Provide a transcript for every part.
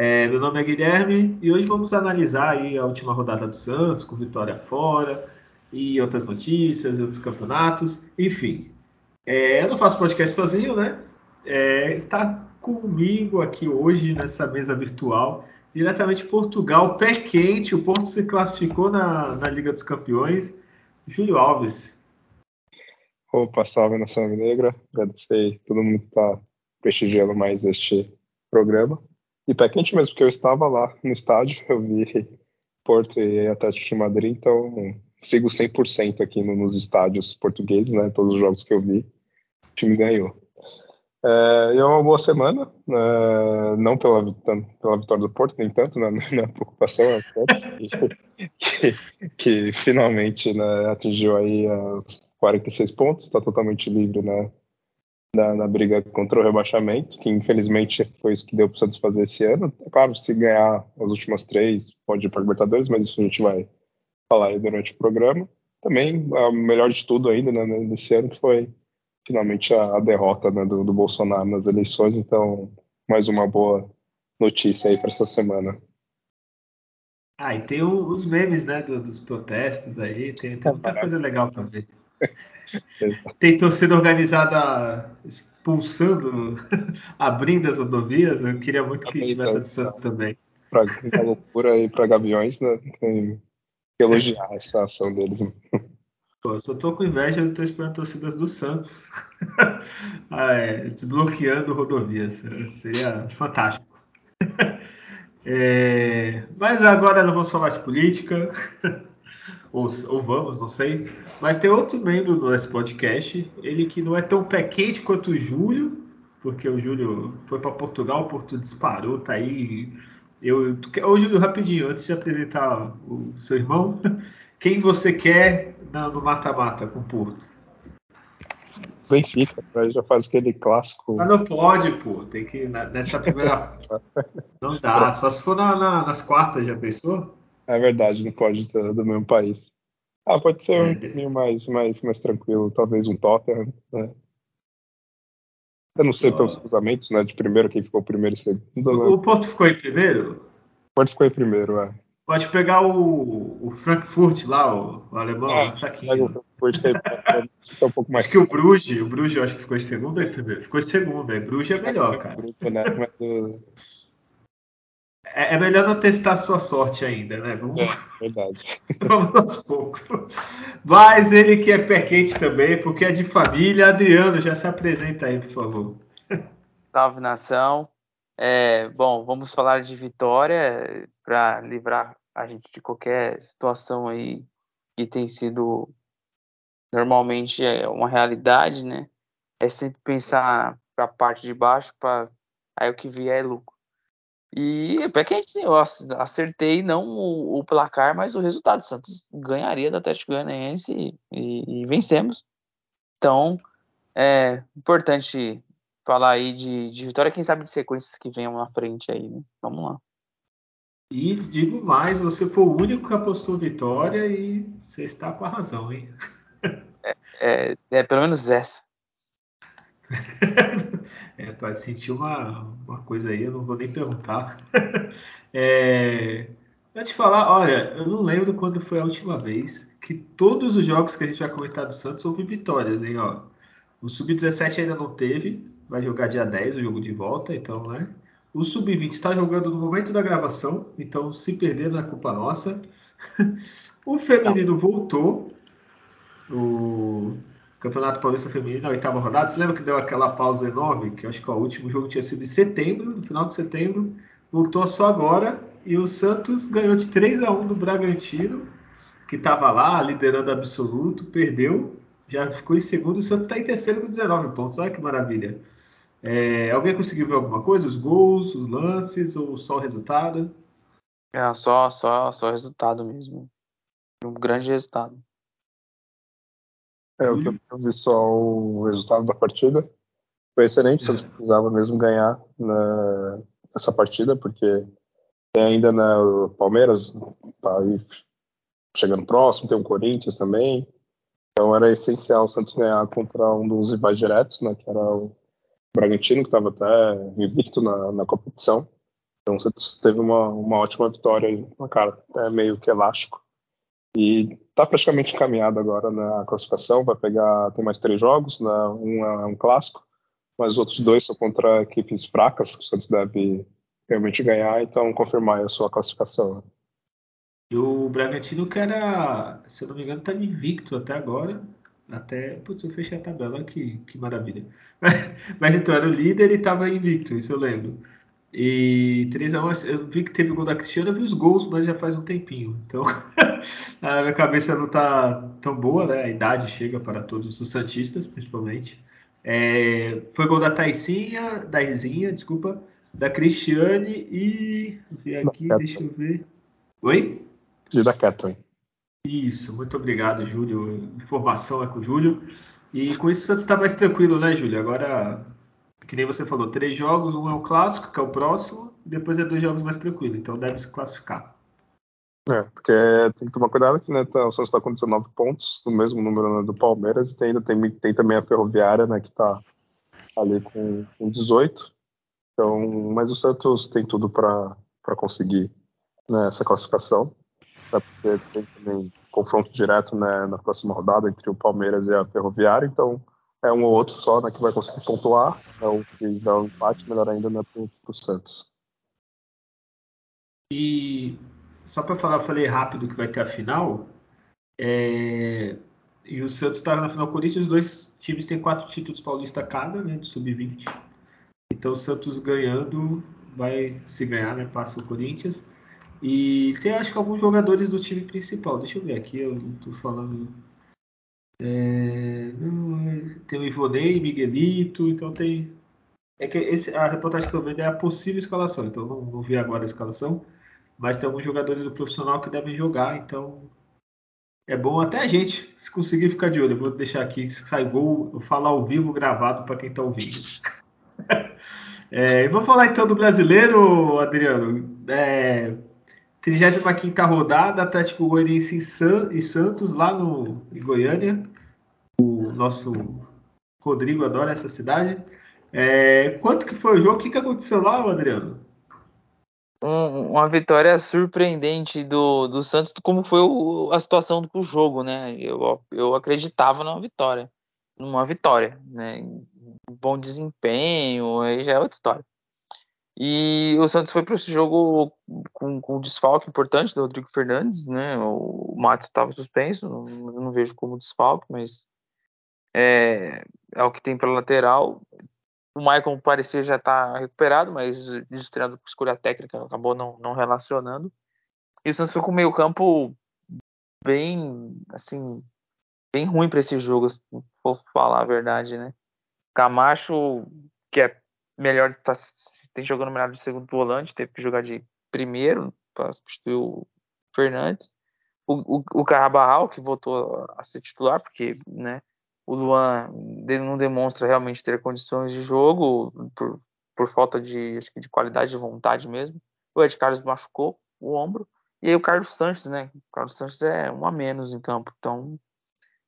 É, meu nome é Guilherme e hoje vamos analisar aí a última rodada do Santos, com vitória fora e outras notícias, outros campeonatos, enfim. É, eu não faço podcast sozinho, né? É, está comigo aqui hoje nessa mesa virtual, diretamente de Portugal, pé quente. O Porto se classificou na, na Liga dos Campeões. Júlio Alves. Opa, salve Nação Negra. Agradecer todo mundo que está prestigiando mais este programa. E pé quente mesmo, porque eu estava lá no estádio, eu vi Porto e Atlético de Madrid, então sigo 100% aqui nos estádios portugueses, né? Todos os jogos que eu vi, o time ganhou. É, é uma boa semana, é, não pela, pela vitória do Porto, nem tanto, né, na preocupação é que, que, que, finalmente né, atingiu aí os 46 pontos, está totalmente livre né, na, na, briga contra o rebaixamento, que infelizmente foi isso que deu para o Santos fazer esse ano. É claro, se ganhar as últimas três, pode ir para a Libertadores, mas isso a gente vai falar aí durante o programa. Também, a melhor de tudo ainda né, nesse ano foi finalmente a, a derrota né, do, do, Bolsonaro nas eleições. Então, mais uma boa notícia aí para essa semana. Ah, e tem o, os memes né, do, dos protestos aí, tem, tem muita coisa legal para ver. tem torcida organizada expulsando, abrindo as rodovias. Eu queria muito que tivesse a do Santos também. Para uma loucura aí para Gaviões, né? Tem que elogiar essa ação deles. Pô, eu só tô com inveja, eu tô esperando torcidas do Santos ah, é, desbloqueando rodovias. Seria fantástico. É, mas agora não vamos falar de política. Ou, ou, vamos, não sei. Mas tem outro membro nosso podcast, ele que não é tão pé quente quanto o Júlio, porque o Júlio foi para Portugal, o Porto disparou, tá aí. Eu, ô Júlio, rapidinho, antes de apresentar o seu irmão, quem você quer no mata-mata com o Porto? Benfica, já faz aquele clássico. Mas não pode, pô. Tem que. Nessa primeira. não dá. Só se for na, na, nas quartas, já pensou? É verdade, não pode ter do mesmo país. Ah, pode ser um é. pouquinho mais, mais, mais tranquilo. Talvez um Tottenham, né? Eu não sei pelos cruzamentos, né? De primeiro, quem ficou primeiro e segundo. O, né? o Porto ficou em primeiro? O Porto ficou em primeiro, é. Pode pegar o, o Frankfurt lá, o, o alemão, fraquinho. O Frankfurt é, um pouco mais. Acho que o Bruges, o Bruges eu acho que ficou em segundo aí primeiro. Ficou em segundo, aí Bruges é melhor, cara. Né? É, é, melhor não testar a sua sorte ainda, né? Vamos, é, verdade. Vamos aos poucos. Mas ele que é pé quente também, porque é de família. Adriano, já se apresenta aí, por favor. Salve nação. É, bom, vamos falar de vitória para livrar a gente de qualquer situação aí que tem sido normalmente é uma realidade, né? É sempre pensar para a parte de baixo, para aí o que vier é lucro. E para quem sim, eu acertei não o, o, placar, mas o resultado. O Santos ganharia da Atlético Goianiense e, e, e vencemos. Então, é importante falar aí de, de vitória, quem sabe de sequências que venham na frente aí, né? Vamos lá. E digo mais, você foi o único que apostou vitória e você está com a razão, hein? É, é, é pelo menos essa. é, para sentir uma, uma coisa aí, eu não vou nem perguntar. é, pra te falar, olha, eu não lembro quando foi a última vez que todos os jogos que a gente vai comentar do Santos houve vitórias, hein? Ó. O Sub-17 ainda não teve, vai jogar dia 10 o jogo de volta, então, né? O Sub-20 está jogando no momento da gravação, então se perder não é culpa nossa. o feminino voltou. O Campeonato Paulista Feminino, na oitava rodada. Você lembra que deu aquela pausa enorme? Que eu acho que ó, o último jogo tinha sido em setembro, no final de setembro. Voltou só agora. E o Santos ganhou de 3 a 1 do Bragantino, que estava lá, liderando absoluto, perdeu. Já ficou em segundo. O Santos está em terceiro com 19 pontos. Olha que maravilha. É, alguém conseguiu ver alguma coisa? Os gols, os lances ou só o resultado? É só, só, só resultado mesmo. Um grande resultado. É, o que eu vi só o resultado da partida. Foi excelente, vocês precisavam mesmo ganhar na, nessa partida, porque tem ainda na, o Palmeiras tá aí chegando próximo, tem o Corinthians também. Então era essencial o Santos ganhar contra um dos rivais diretos, né, que era o Bragantino, que estava até invicto na, na competição. Então o Santos teve uma, uma ótima vitória uma cara até meio que elástico. E está praticamente encaminhado agora na classificação, vai pegar, tem mais três jogos, né, um é um clássico, mas os outros dois são contra equipes fracas, que o Santos deve realmente ganhar, então confirmar a sua classificação. E o Bragantino que era, se eu não me engano, está invicto até agora. Até, putz, eu fechei a tabela, que, que maravilha. Mas então, era o líder e estava invicto, isso eu lembro. E 3x1, eu vi que teve o gol da Cristiana, eu vi os gols, mas já faz um tempinho. Então, a minha cabeça não está tão boa, né? A idade chega para todos os Santistas, principalmente. É, foi gol da Taicinha, da Izinha, desculpa, da Cristiane e. Aqui, deixa eu ver. Oi? E da Catherine. Isso, muito obrigado, Júlio. Informação é com o Júlio. E com isso o Santos está mais tranquilo, né, Júlio? Agora, que nem você falou, três jogos, um é o clássico, que é o próximo, depois é dois jogos mais tranquilo, então deve se classificar. É, porque tem que tomar cuidado que né, tá, o Santos está com 19 pontos, do mesmo número né, do Palmeiras, e tem, ainda tem, tem também a Ferroviária, né, que está ali com, com 18. Então, mas o Santos tem tudo para conseguir né, essa classificação. Porque tem também confronto direto né, na próxima rodada entre o Palmeiras e a Ferroviária, então é um ou outro só né, que vai conseguir pontuar, ou se dá um empate, melhor ainda né, para o Santos. E só para falar, eu falei rápido que vai ter a final, é... e o Santos está na final Corinthians, os dois times têm quatro títulos paulistas cada, né, de sub-20. Então o Santos ganhando, vai se ganhar, né, passa o Corinthians. E tem acho que alguns jogadores do time principal. Deixa eu ver aqui, eu não tô falando. É, não, tem o Ivonei, Miguelito, então tem. É que esse, a reportagem que eu vejo é a possível escalação, então não, não vi agora a escalação. Mas tem alguns jogadores do profissional que devem jogar, então é bom até a gente, se conseguir ficar de olho. Eu vou deixar aqui, se sai gol, eu falo ao vivo gravado para quem está ouvindo. é, vou falar então do brasileiro, Adriano. É, 35 rodada, Atlético Goianiense e, e Santos, lá no, em Goiânia. O nosso Rodrigo adora essa cidade. É, quanto que foi o jogo? O que, que aconteceu lá, Adriano? Um, uma vitória surpreendente do, do Santos, como foi o, a situação do jogo, né? Eu, eu acreditava numa vitória. Numa vitória, né? Bom desempenho, aí já é outra história. E o Santos foi para esse jogo com, com um desfalque importante do Rodrigo Fernandes, né? O Matos estava suspenso, não, não, vejo como desfalque, mas é, é o que tem pela lateral. O Maicon parecia já estar tá recuperado, mas treinador por escolha técnica acabou não, não relacionando. E o Santos foi com o meio campo bem, assim, bem ruim para esse jogo, se for falar a verdade, né? Camacho, que é melhor tá, tem jogando melhor de segundo volante, teve que jogar de primeiro para substituir o Fernandes. O, o, o que voltou a ser titular, porque né, o Luan não demonstra realmente ter condições de jogo por, por falta de, acho que de qualidade de vontade mesmo. O Ed Carlos machucou o ombro. E aí o Carlos Sanches, né? O Carlos Sanches é um a menos em campo, então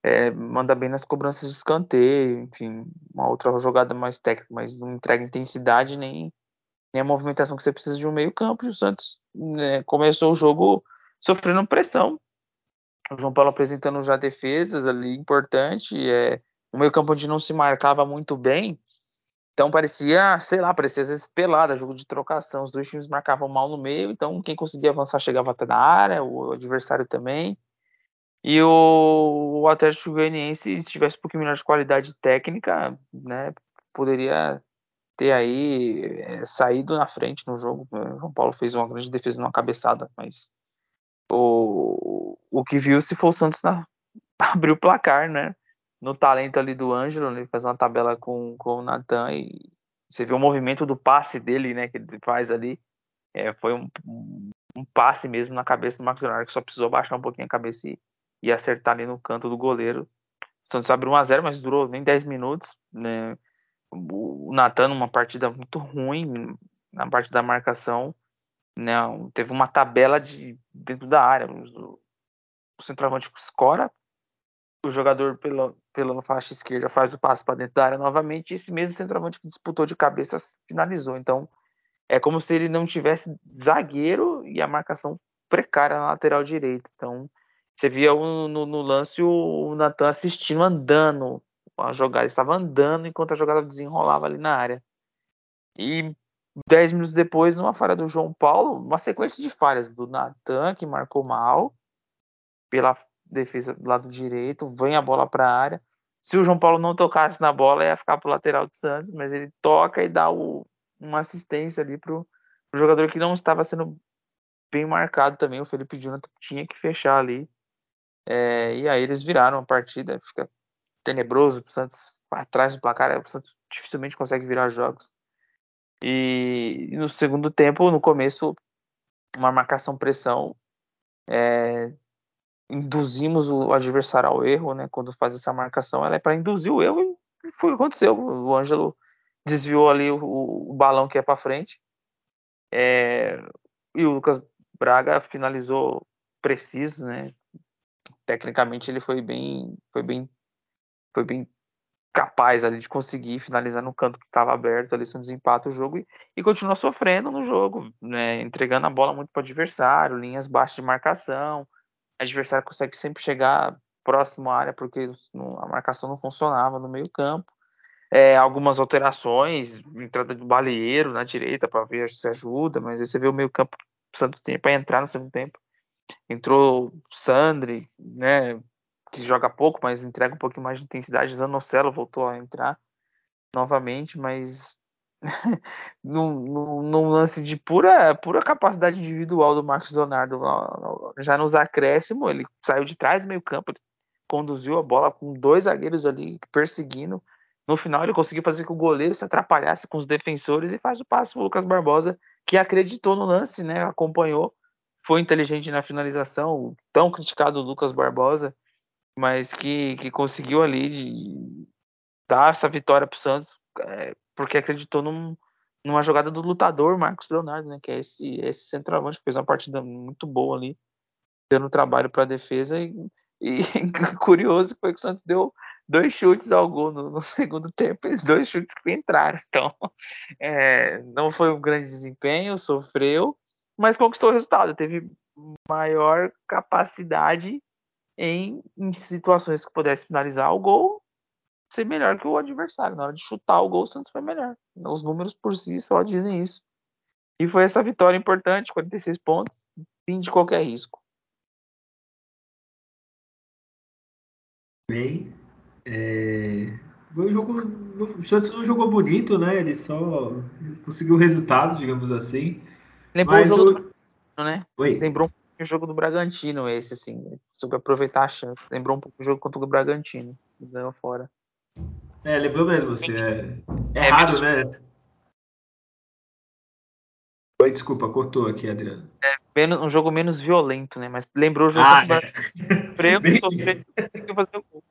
é, manda bem nas cobranças de escanteio, enfim, uma outra jogada mais técnica, mas não entrega intensidade nem, nem a movimentação que você precisa de um meio campo. E o Santos né, começou o jogo sofrendo pressão. O João Paulo apresentando já defesas ali importante, é, um meio campo onde não se marcava muito bem, então parecia, sei lá, parecia às vezes pelada, jogo de trocação. Os dois times marcavam mal no meio, então quem conseguia avançar chegava até na área, o adversário também. E o, o Atlético Goianiense, se tivesse um pouquinho melhor de qualidade técnica, né, poderia ter aí é, saído na frente no jogo. O João Paulo fez uma grande defesa numa cabeçada, mas o, o que viu se for o Santos na, abrir o placar, né? No talento ali do Ângelo, ele faz uma tabela com, com o Natan e você vê o movimento do passe dele, né? Que ele faz ali. É, foi um, um passe mesmo na cabeça do Marcos Leonardo, que só precisou baixar um pouquinho a cabeça e, e acertar ali no canto do goleiro. O Santos abriu 1x0, mas durou nem 10 minutos. Né? O Natan, uma partida muito ruim na parte da marcação. Né? Teve uma tabela de dentro da área. O centroavante escora, o jogador pela, pela faixa esquerda faz o passe para dentro da área novamente, e esse mesmo centroavante que disputou de cabeça finalizou. Então, é como se ele não tivesse zagueiro e a marcação precária na lateral direita. Então, você via no, no lance o Natan assistindo, andando a jogada. Ele estava andando enquanto a jogada desenrolava ali na área. E dez minutos depois, numa falha do João Paulo, uma sequência de falhas do Natan, que marcou mal, pela defesa do lado direito, vem a bola para a área. Se o João Paulo não tocasse na bola, ia ficar para o lateral do Santos, mas ele toca e dá o, uma assistência ali pro, pro jogador que não estava sendo bem marcado também. O Felipe Jonathan tinha que fechar ali. É, e aí eles viraram a partida. Fica tenebroso o Santos atrás do placar. O Santos dificilmente consegue virar jogos. E, e no segundo tempo, no começo, uma marcação-pressão. É, induzimos o adversário ao erro, né? Quando faz essa marcação, ela é para induzir o erro e foi o que aconteceu. O Ângelo desviou ali o, o balão que é para frente. É, e o Lucas Braga finalizou preciso, né? Tecnicamente ele foi bem, foi bem, foi bem capaz ali de conseguir finalizar no canto que estava aberto ali, sem desempata o jogo e, e continua sofrendo no jogo, né? Entregando a bola muito para o adversário, linhas baixas de marcação. O adversário consegue sempre chegar próximo à área porque a marcação não funcionava no meio campo é, algumas alterações, entrada do baleeiro na direita para ver se ajuda, mas aí você vê o meio campo de tempo para entrar no segundo tempo. Entrou Sandri, né, que joga pouco, mas entrega um pouquinho mais de intensidade. Zanocelo voltou a entrar novamente, mas num, lance de pura, pura capacidade individual do Marcos Leonardo, já nos acréscimos, ele saiu de trás do meio campo, conduziu a bola com dois zagueiros ali perseguindo, no final, ele conseguiu fazer com que o goleiro se atrapalhasse com os defensores e faz o passe para o Lucas Barbosa, que acreditou no lance, né? acompanhou, foi inteligente na finalização, tão criticado o Lucas Barbosa, mas que, que conseguiu ali dar essa vitória para o Santos, é, porque acreditou num, numa jogada do lutador Marcos Leonardo, né? que é esse, esse centroavante, que fez uma partida muito boa ali, dando trabalho para a defesa. E, e curioso foi que o Santos deu dois chutes ao gol no, no, segundo tempo e dois chutes que entraram. Então, é, não foi um grande desempenho, sofreu, mas conquistou o resultado. Teve maior capacidade em, em situações que pudesse finalizar o gol, ser melhor que o adversário. Na hora de chutar o gol, o Santos foi melhor. Os números por si só dizem isso. E foi essa vitória importante, 46 pontos, fim de qualquer risco. Bem, é... O jogo, o Santos não jogou bonito, né? Ele só conseguiu o resultado, digamos assim. Lembrou Mas o jogo o... do né? Oi? Lembrou um pouco o jogo do Bragantino, esse, assim. Soube aproveitar a chance. Lembrou um pouco o jogo contra o Bragantino. Ganhou fora. É, lembrou mesmo, você. É, é, é raro, né? Oi, desculpa, cortou aqui, Adriano. É menos, um jogo menos violento, né? Mas lembrou o jogo ah, do é. Bragantino. Bem... sofreu, fazer o gol.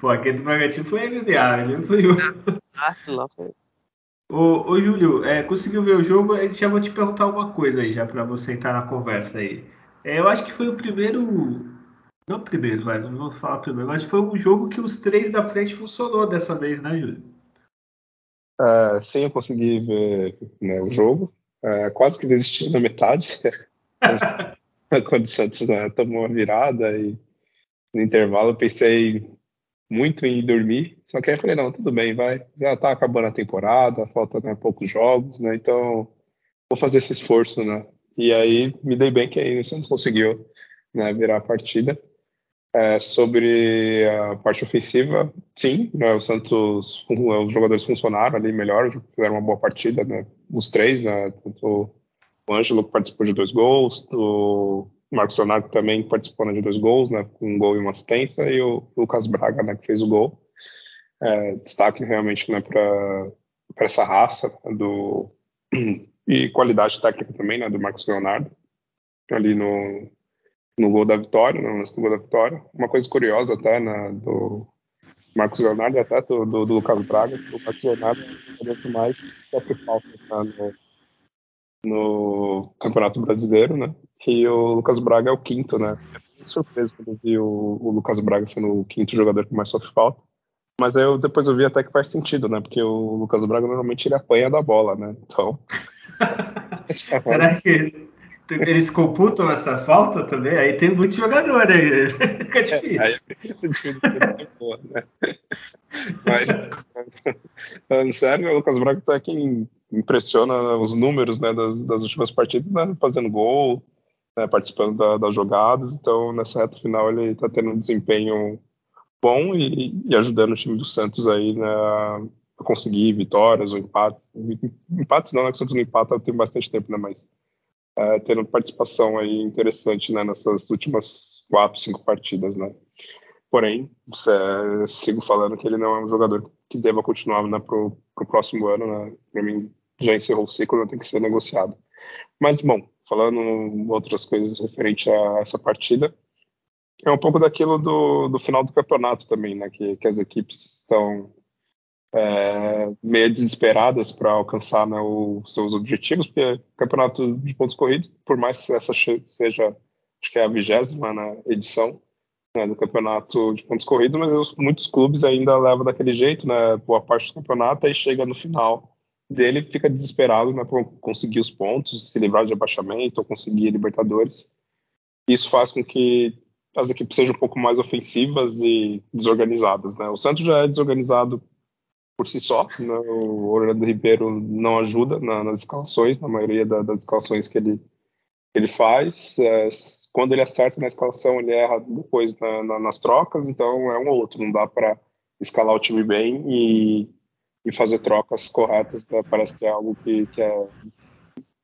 Pô, aquele do Bragantino foi MMA, ele foi jogo. Ah, lá foi. Ô, ô Júlio, é, conseguiu ver o jogo? Eu já vou te perguntar uma coisa aí, já para você entrar na conversa aí. É, eu acho que foi o primeiro. Não o primeiro, vai, não vou falar primeiro, mas foi um jogo que os três da frente funcionou dessa vez, né, Júlio? Uh, sim, eu consegui ver né, o jogo. Uh, quase que desisti na metade. Quando o Santos né, tomou a virada e no intervalo eu pensei muito em dormir, só que aí eu falei, não, tudo bem, vai, já tá acabando a temporada, falta né, poucos jogos, né, então vou fazer esse esforço, né, e aí me dei bem que aí o Santos conseguiu né, virar a partida. É, sobre a parte ofensiva, sim, né, o Santos, os jogadores funcionaram ali melhor, fizeram uma boa partida, né, os três, né, tanto o Ângelo que participou de dois gols, o Marcos Leonardo também participou de dois gols, né, um gol e uma assistência, e o Lucas Braga, né, que fez o gol. É, destaque realmente né, para essa raça do, e qualidade técnica também né, do Marcos Leonardo. ali no, no gol da vitória, no lance do gol da vitória. Uma coisa curiosa até, né, do Marcos Leonardo e até do, do, do, Lucas Braga, o Marcos Leonardo é mais sofre faltas né, no, no Campeonato Brasileiro, né, e o Lucas Braga é o quinto, né. Fiquei surpreso quando vi o, o Lucas Braga sendo o quinto jogador que mais sofre falta. Mas aí eu, depois eu vi até que faz sentido, né? Porque o Lucas Braga normalmente ele apanha da bola, né? Então. Será que eles computam essa falta também? Aí tem muito jogador aí. Fica difícil. É, aí fica sentido boa, né? Mas, falando sério, o Lucas Braga tá quem impressiona os números né, das, das últimas partidas, né, fazendo gol, né, participando da, das jogadas. Então, nessa reta final, ele está tendo um desempenho bom e, e, ajudando o time do Santos aí né, a conseguir vitórias ou empates. Empates não, né, que o Santos não empata tem bastante tempo, né, mas é, tendo participação aí interessante né, nessas últimas quatro, cinco partidas, né. Porém, é, sigo falando que ele não é um jogador que deva continuar né, para o próximo ano, né. Para mim, já encerrou o ciclo, não tem que ser negociado. Mas, bom, falando outras coisas referente a essa partida, é um pouco daquilo do, do final do campeonato também, né? Que, que as equipes estão é, meio desesperadas para alcançar né, os seus objetivos, porque campeonato de pontos corridos, por mais que essa seja, acho que é a vigésima né, edição né, do campeonato de pontos corridos, mas muitos clubes ainda levam daquele jeito, né? Boa parte do campeonato e chega no final dele fica desesperado né, por conseguir os pontos, se livrar de abaixamento ou conseguir Libertadores. Isso faz com que as equipes sejam um pouco mais ofensivas e desorganizadas. Né? O Santos já é desorganizado por si só, né? o Orlando Ribeiro não ajuda na, nas escalações, na maioria da, das escalações que ele, ele faz. É, quando ele acerta na escalação, ele erra depois na, na, nas trocas, então é um ou outro, não dá para escalar o time bem e, e fazer trocas corretas. Né? Parece que é algo que, que é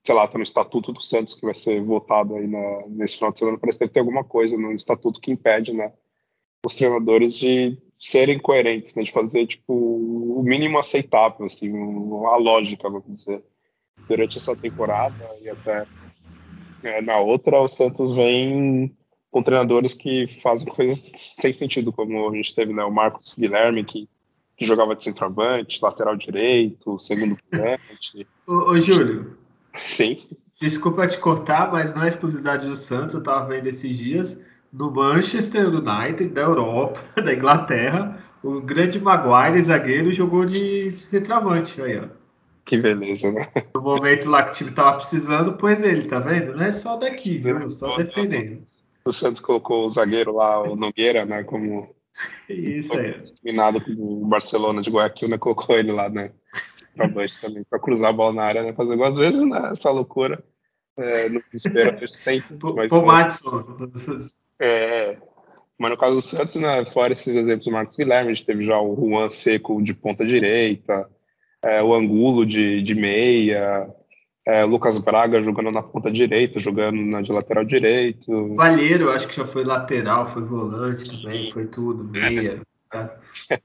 sei lá, tá no estatuto do Santos que vai ser votado aí na, nesse final de semana, parece que ter alguma coisa no estatuto que impede, né, os treinadores de serem coerentes, né, de fazer, tipo, o mínimo aceitável, assim, a lógica, vamos dizer. Durante essa temporada e até é, na outra, o Santos vem com treinadores que fazem coisas sem sentido, como a gente teve, né, o Marcos Guilherme, que, que jogava de centroavante, lateral direito, segundo volante. Ô, ô Júlio, Sim. Desculpa te cortar, mas não é exclusividade do Santos, eu estava vendo esses dias, do Manchester United, da Europa, da Inglaterra, o grande Maguire, zagueiro, jogou de centroavante aí, ó. Que beleza, né? No momento lá que o time tava precisando, pôs ele, tá vendo? Não é só daqui, viu? Só defendendo. O Santos colocou o zagueiro lá, o Nogueira, né? Como. Isso aí. Eliminado com o Barcelona de Guayaquil, né? Colocou ele lá, né? para baixo também, para cruzar a bola na área, né? Fazer algumas vezes, né? Essa loucura. É, no desespero persistente. mas, Pô, Matson. É, mas no caso do Santos, né, fora esses exemplos do Marcos Guilherme, a gente teve já o Juan Seco de ponta direita, é, o Angulo de, de meia, é, Lucas Braga jogando na ponta direita, jogando na de lateral direito. Valheiro, acho que já foi lateral, foi volante também, foi tudo, meia. É,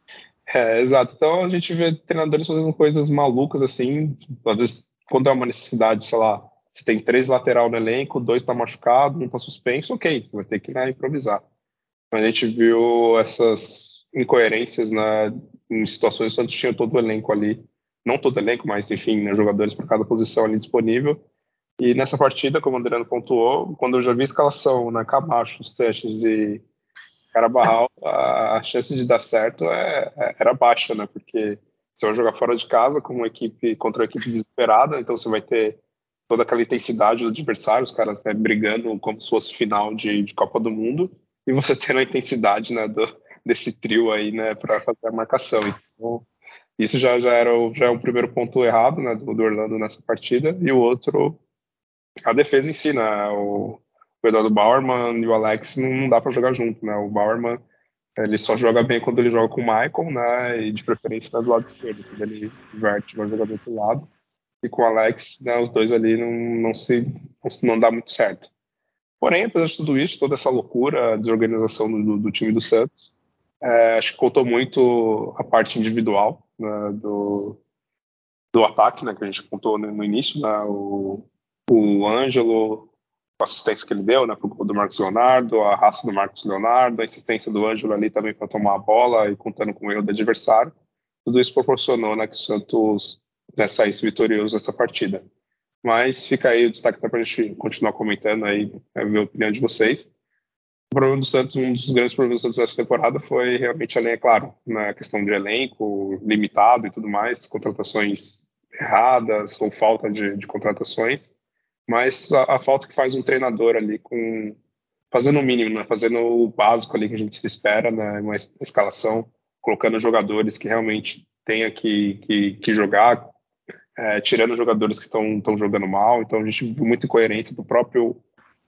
é, exato. Então a gente vê treinadores fazendo coisas malucas assim, às vezes quando é uma necessidade, sei lá, você tem três lateral no elenco, dois está machucado, um está suspenso, ok, você vai ter que né, improvisar. Mas a gente viu essas incoerências né, em situações onde tinha todo o elenco ali, não todo elenco, mas enfim, né, jogadores para cada posição ali disponível. E nessa partida, como o Adriano pontuou, quando eu já vi a escalação, né, Camacho, Seixas e Carabarral, a, a chance de dar certo é, é, era baixa, né? Porque você vai jogar fora de casa com uma equipe contra uma equipe desesperada, então você vai ter toda aquela intensidade do adversário, os caras né, brigando como se fosse final de, de, Copa do Mundo, e você tendo a intensidade né, do, desse trio aí, né, para fazer a marcação. Então, isso já, já era o, já é um primeiro ponto errado, né, do, do Orlando nessa partida, e o outro, a defesa em si, né, o, o Eduardo Bauerman e o Alex não, não dá para jogar junto, né? O Bauerman ele só joga bem quando ele joga com o Michael, né? E de preferência né, do lado esquerdo, quando ele inverte, vai jogar do outro lado. E com o Alex, né, os dois ali não, não se não dá muito certo. Porém, apesar de tudo isso, toda essa loucura, desorganização do, do time do Santos, é, acho que contou muito a parte individual né, do, do ataque, né, que a gente contou no, no início, né, o, o Ângelo, a assistência que ele deu, né, pro do Marcos Leonardo, a raça do Marcos Leonardo, a insistência do Ângelo ali também para tomar a bola e contando com o erro do adversário. Tudo isso proporcionou né, que o Santos né, saísse vitorioso nessa partida. Mas fica aí o destaque para a gente continuar comentando aí, a ver a opinião de vocês. O problema do Santos, um dos grandes problemas do Santos dessa temporada foi realmente, além, é claro, na questão de elenco limitado e tudo mais, contratações erradas ou falta de, de contratações, mas a, a, falta que faz um treinador ali com fazendo o mínimo, né, fazendo o básico ali que a gente se espera, né, uma escalação, colocando jogadores que realmente tenha que, que, que jogar, é, tirando jogadores que estão jogando mal, então a gente viu muita incoerência do próprio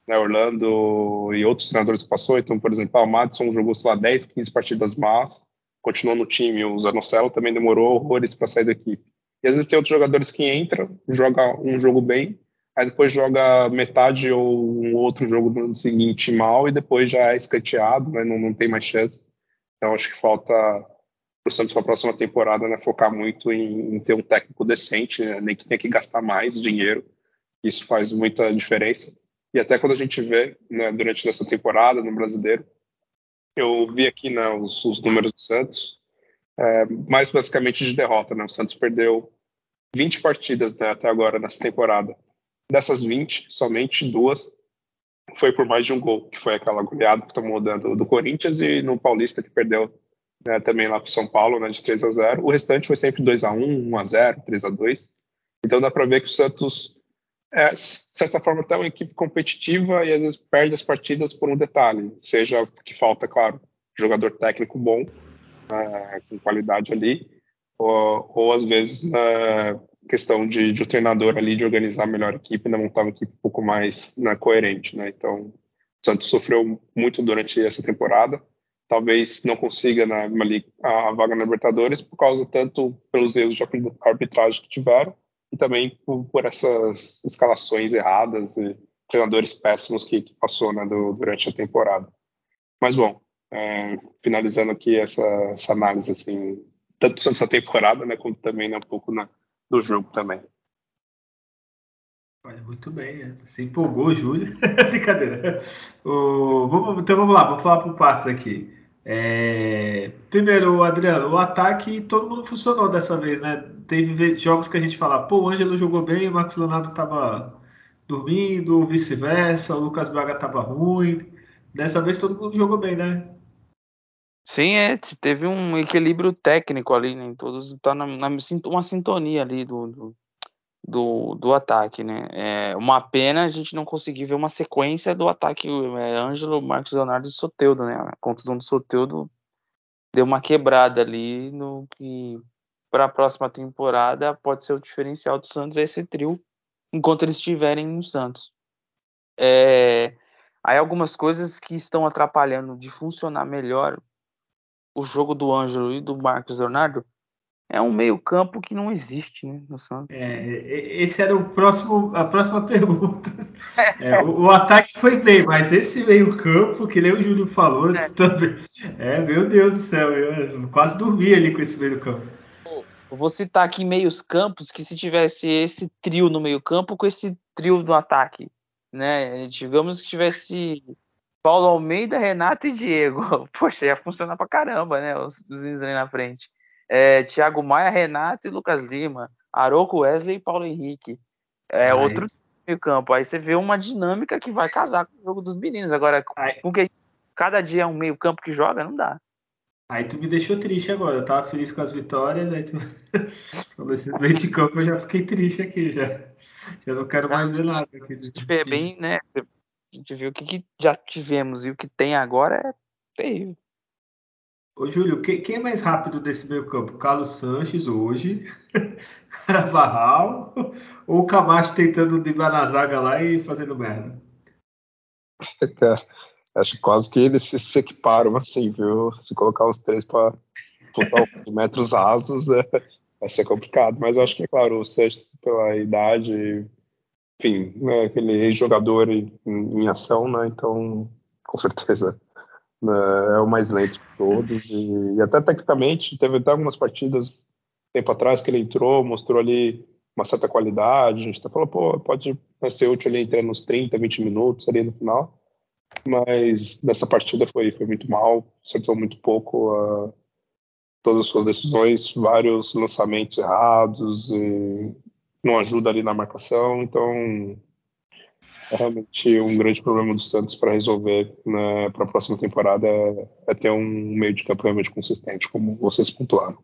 né, Orlando e outros treinadores que passou. Então, por exemplo, o Madison jogou, sei lá, 10, 15 partidas más, continuou no time. O Zanocelo também demorou horrores para sair da equipe. E às vezes tem outros jogadores que entram, joga um jogo bem, aí depois joga metade ou um outro jogo no seguinte mal e depois já é escanteado, né, não, não tem mais chance. Então acho que falta para o Santos para a próxima temporada né, focar muito em, em, ter um técnico decente, né, nem que tenha que gastar mais dinheiro. Isso faz muita diferença. E até quando a gente vê, né, durante essa temporada no Brasileiro, eu vi aqui né, os, os, números do Santos, é, mais basicamente de derrota. Né? O Santos perdeu 20 partidas né, até agora nessa temporada. Dessas 20, somente duas foi por mais de um gol, que foi aquela goleada que tomou do, do Corinthians e no Paulista que perdeu né, também lá para São Paulo, né, de 3 a 0. O restante foi sempre 2 a 1, 1 a 0, 3 a 2. Então dá para ver que o Santos é, de certa forma, até uma equipe competitiva e às vezes perde as partidas por um detalhe, seja que falta, claro, jogador técnico bom, é, com qualidade ali, ou, ou às vezes na questão de, de o treinador ali de organizar melhor a equipe, né, montar uma equipe um pouco mais né, coerente, né? Então, o Santos sofreu muito durante essa temporada, talvez não consiga né, ali, a vaga na Libertadores por causa tanto pelos erros de arbitragem que tiveram, e também por, por essas escalações erradas e treinadores péssimos que, que passou né, do, durante a temporada. Mas, bom, é, finalizando aqui essa, essa, análise, assim, tanto nessa temporada, né, como também né, um pouco na, do jogo também. Olha, muito bem, né? se empolgou, Júlio. Brincadeira. O, vamos, então vamos lá, vamos falar por partes aqui. É... Primeiro, Adriano, o ataque todo mundo funcionou dessa vez, né? Teve jogos que a gente fala, pô, o Ângelo jogou bem, o Marcos Leonardo tava dormindo, vice-versa, o Lucas Braga tava ruim. Dessa vez todo mundo jogou bem, né? Sim, é, teve um equilíbrio técnico ali, né? Todos tá na, na uma sintonia ali do, do, do, do ataque, né? É uma pena a gente não conseguir ver uma sequência do ataque é, Ângelo, Marcos Leonardo e Soteudo, né? A contusão do Soteudo deu uma quebrada ali no que para a próxima temporada pode ser o diferencial do Santos é esse trio enquanto eles estiverem no Santos. É, aí algumas coisas que estão atrapalhando de funcionar melhor o jogo do Ângelo e do Marcos Leonardo é um meio-campo que não existe né, no Santos. É, esse era o próximo, a próxima pergunta. É, o, o, ataque foi bem, mas esse meio-campo, que nem o Júlio falou, é. também. É, meu Deus do céu, eu quase dormi ali com esse meio-campo. Eu vou citar aqui meios campos que se tivesse esse trio no meio-campo com esse trio no ataque, né? Digamos que tivesse Paulo Almeida, Renato e Diego. Poxa, ia funcionar pra caramba, né? Os, os ali na frente é, Thiago Maia, Renato e Lucas Lima, Aroco, Wesley e Paulo Henrique. É outro meio campo. Aí você vê uma dinâmica que vai casar com o jogo dos meninos. Agora, com que cada dia é um meio campo que joga, não dá. Aí tu me deixou triste agora. Eu tava feliz com as vitórias, aí tu falou esse meio de campo, eu já fiquei triste aqui já. Já não quero mais ver nada aqui. A gente vê bem, né? A gente viu o que, que já tivemos e o que tem agora é terrível. Ô, Júlio, quem, quem, é mais rápido desse meio campo? Carlos Sanches hoje, Carvajal ou o Camacho tentando driblar na zaga lá e fazendo merda? Cara, acho que quase que eles se, equiparam assim, viu? Se colocar os três para botar os metros rasos é, vai ser complicado. Mas acho que, é claro, o Sanches pela idade, enfim, né, aquele jogador em, em ação, né? Então, com certeza é o mais lento de todos e, e, até tecnicamente teve até algumas partidas tempo atrás que ele entrou, mostrou ali uma certa qualidade. A gente até falou, pô, pode ser útil ali entrando nos 30, 20 minutos ali no final. Mas nessa partida foi, foi muito mal, acertou muito pouco uh, todas as suas decisões, vários lançamentos errados, não ajuda ali na marcação. Então, é realmente um grande problema do Santos para resolver né, para a próxima temporada é, é, ter um meio de campo realmente consistente, como vocês pontuaram.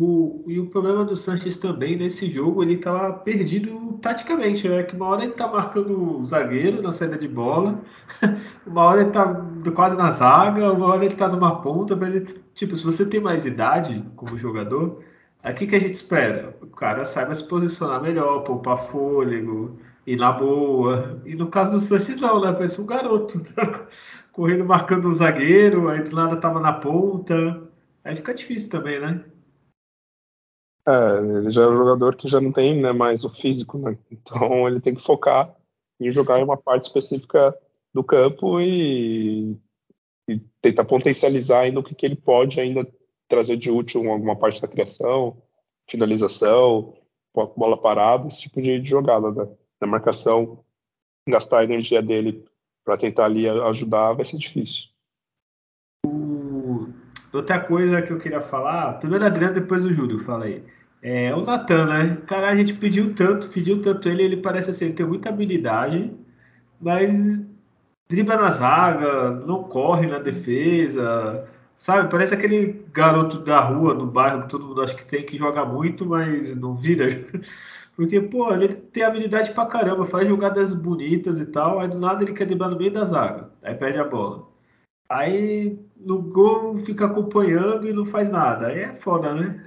O, e o problema do Sanches também nesse jogo, ele estava perdido taticamente, né? Que uma hora ele está marcando o zagueiro na saída de bola, uma hora ele está quase na zaga, uma hora ele está numa ponta. Ele, tipo, se você tem mais idade como jogador, aqui que a gente espera? O cara saiba se posicionar melhor, poupar fôlego, ir na boa. E no caso do Sanches não, né? Parece um garoto, tá? correndo marcando o zagueiro, aí do nada estava na ponta. Aí fica difícil também, né? É, ele já é um jogador que já não tem né, mais o físico, né? Então ele tem que focar em jogar em uma parte específica do campo e, e tentar potencializar ainda o que, que ele pode ainda trazer de útil em alguma parte da criação, finalização, bola parada, esse tipo de, de jogada, né? Na marcação, gastar a energia dele para tentar ali ajudar vai ser difícil. Outra coisa que eu queria falar, primeiro Adriano, depois o Júlio, fala aí. É, o Natan, né? Cara, a gente pediu tanto, pediu tanto ele, ele parece assim, ele tem muita habilidade, mas dribla na zaga, não corre na defesa, sabe? Parece aquele garoto da rua, do bairro, que todo mundo acha que tem, que joga muito, mas não vira. Porque, pô, ele tem habilidade pra caramba, faz jogadas bonitas e tal, aí do nada ele quer driblar no meio da zaga, aí perde a bola. Aí no gol fica acompanhando e não faz nada. Aí é foda, né?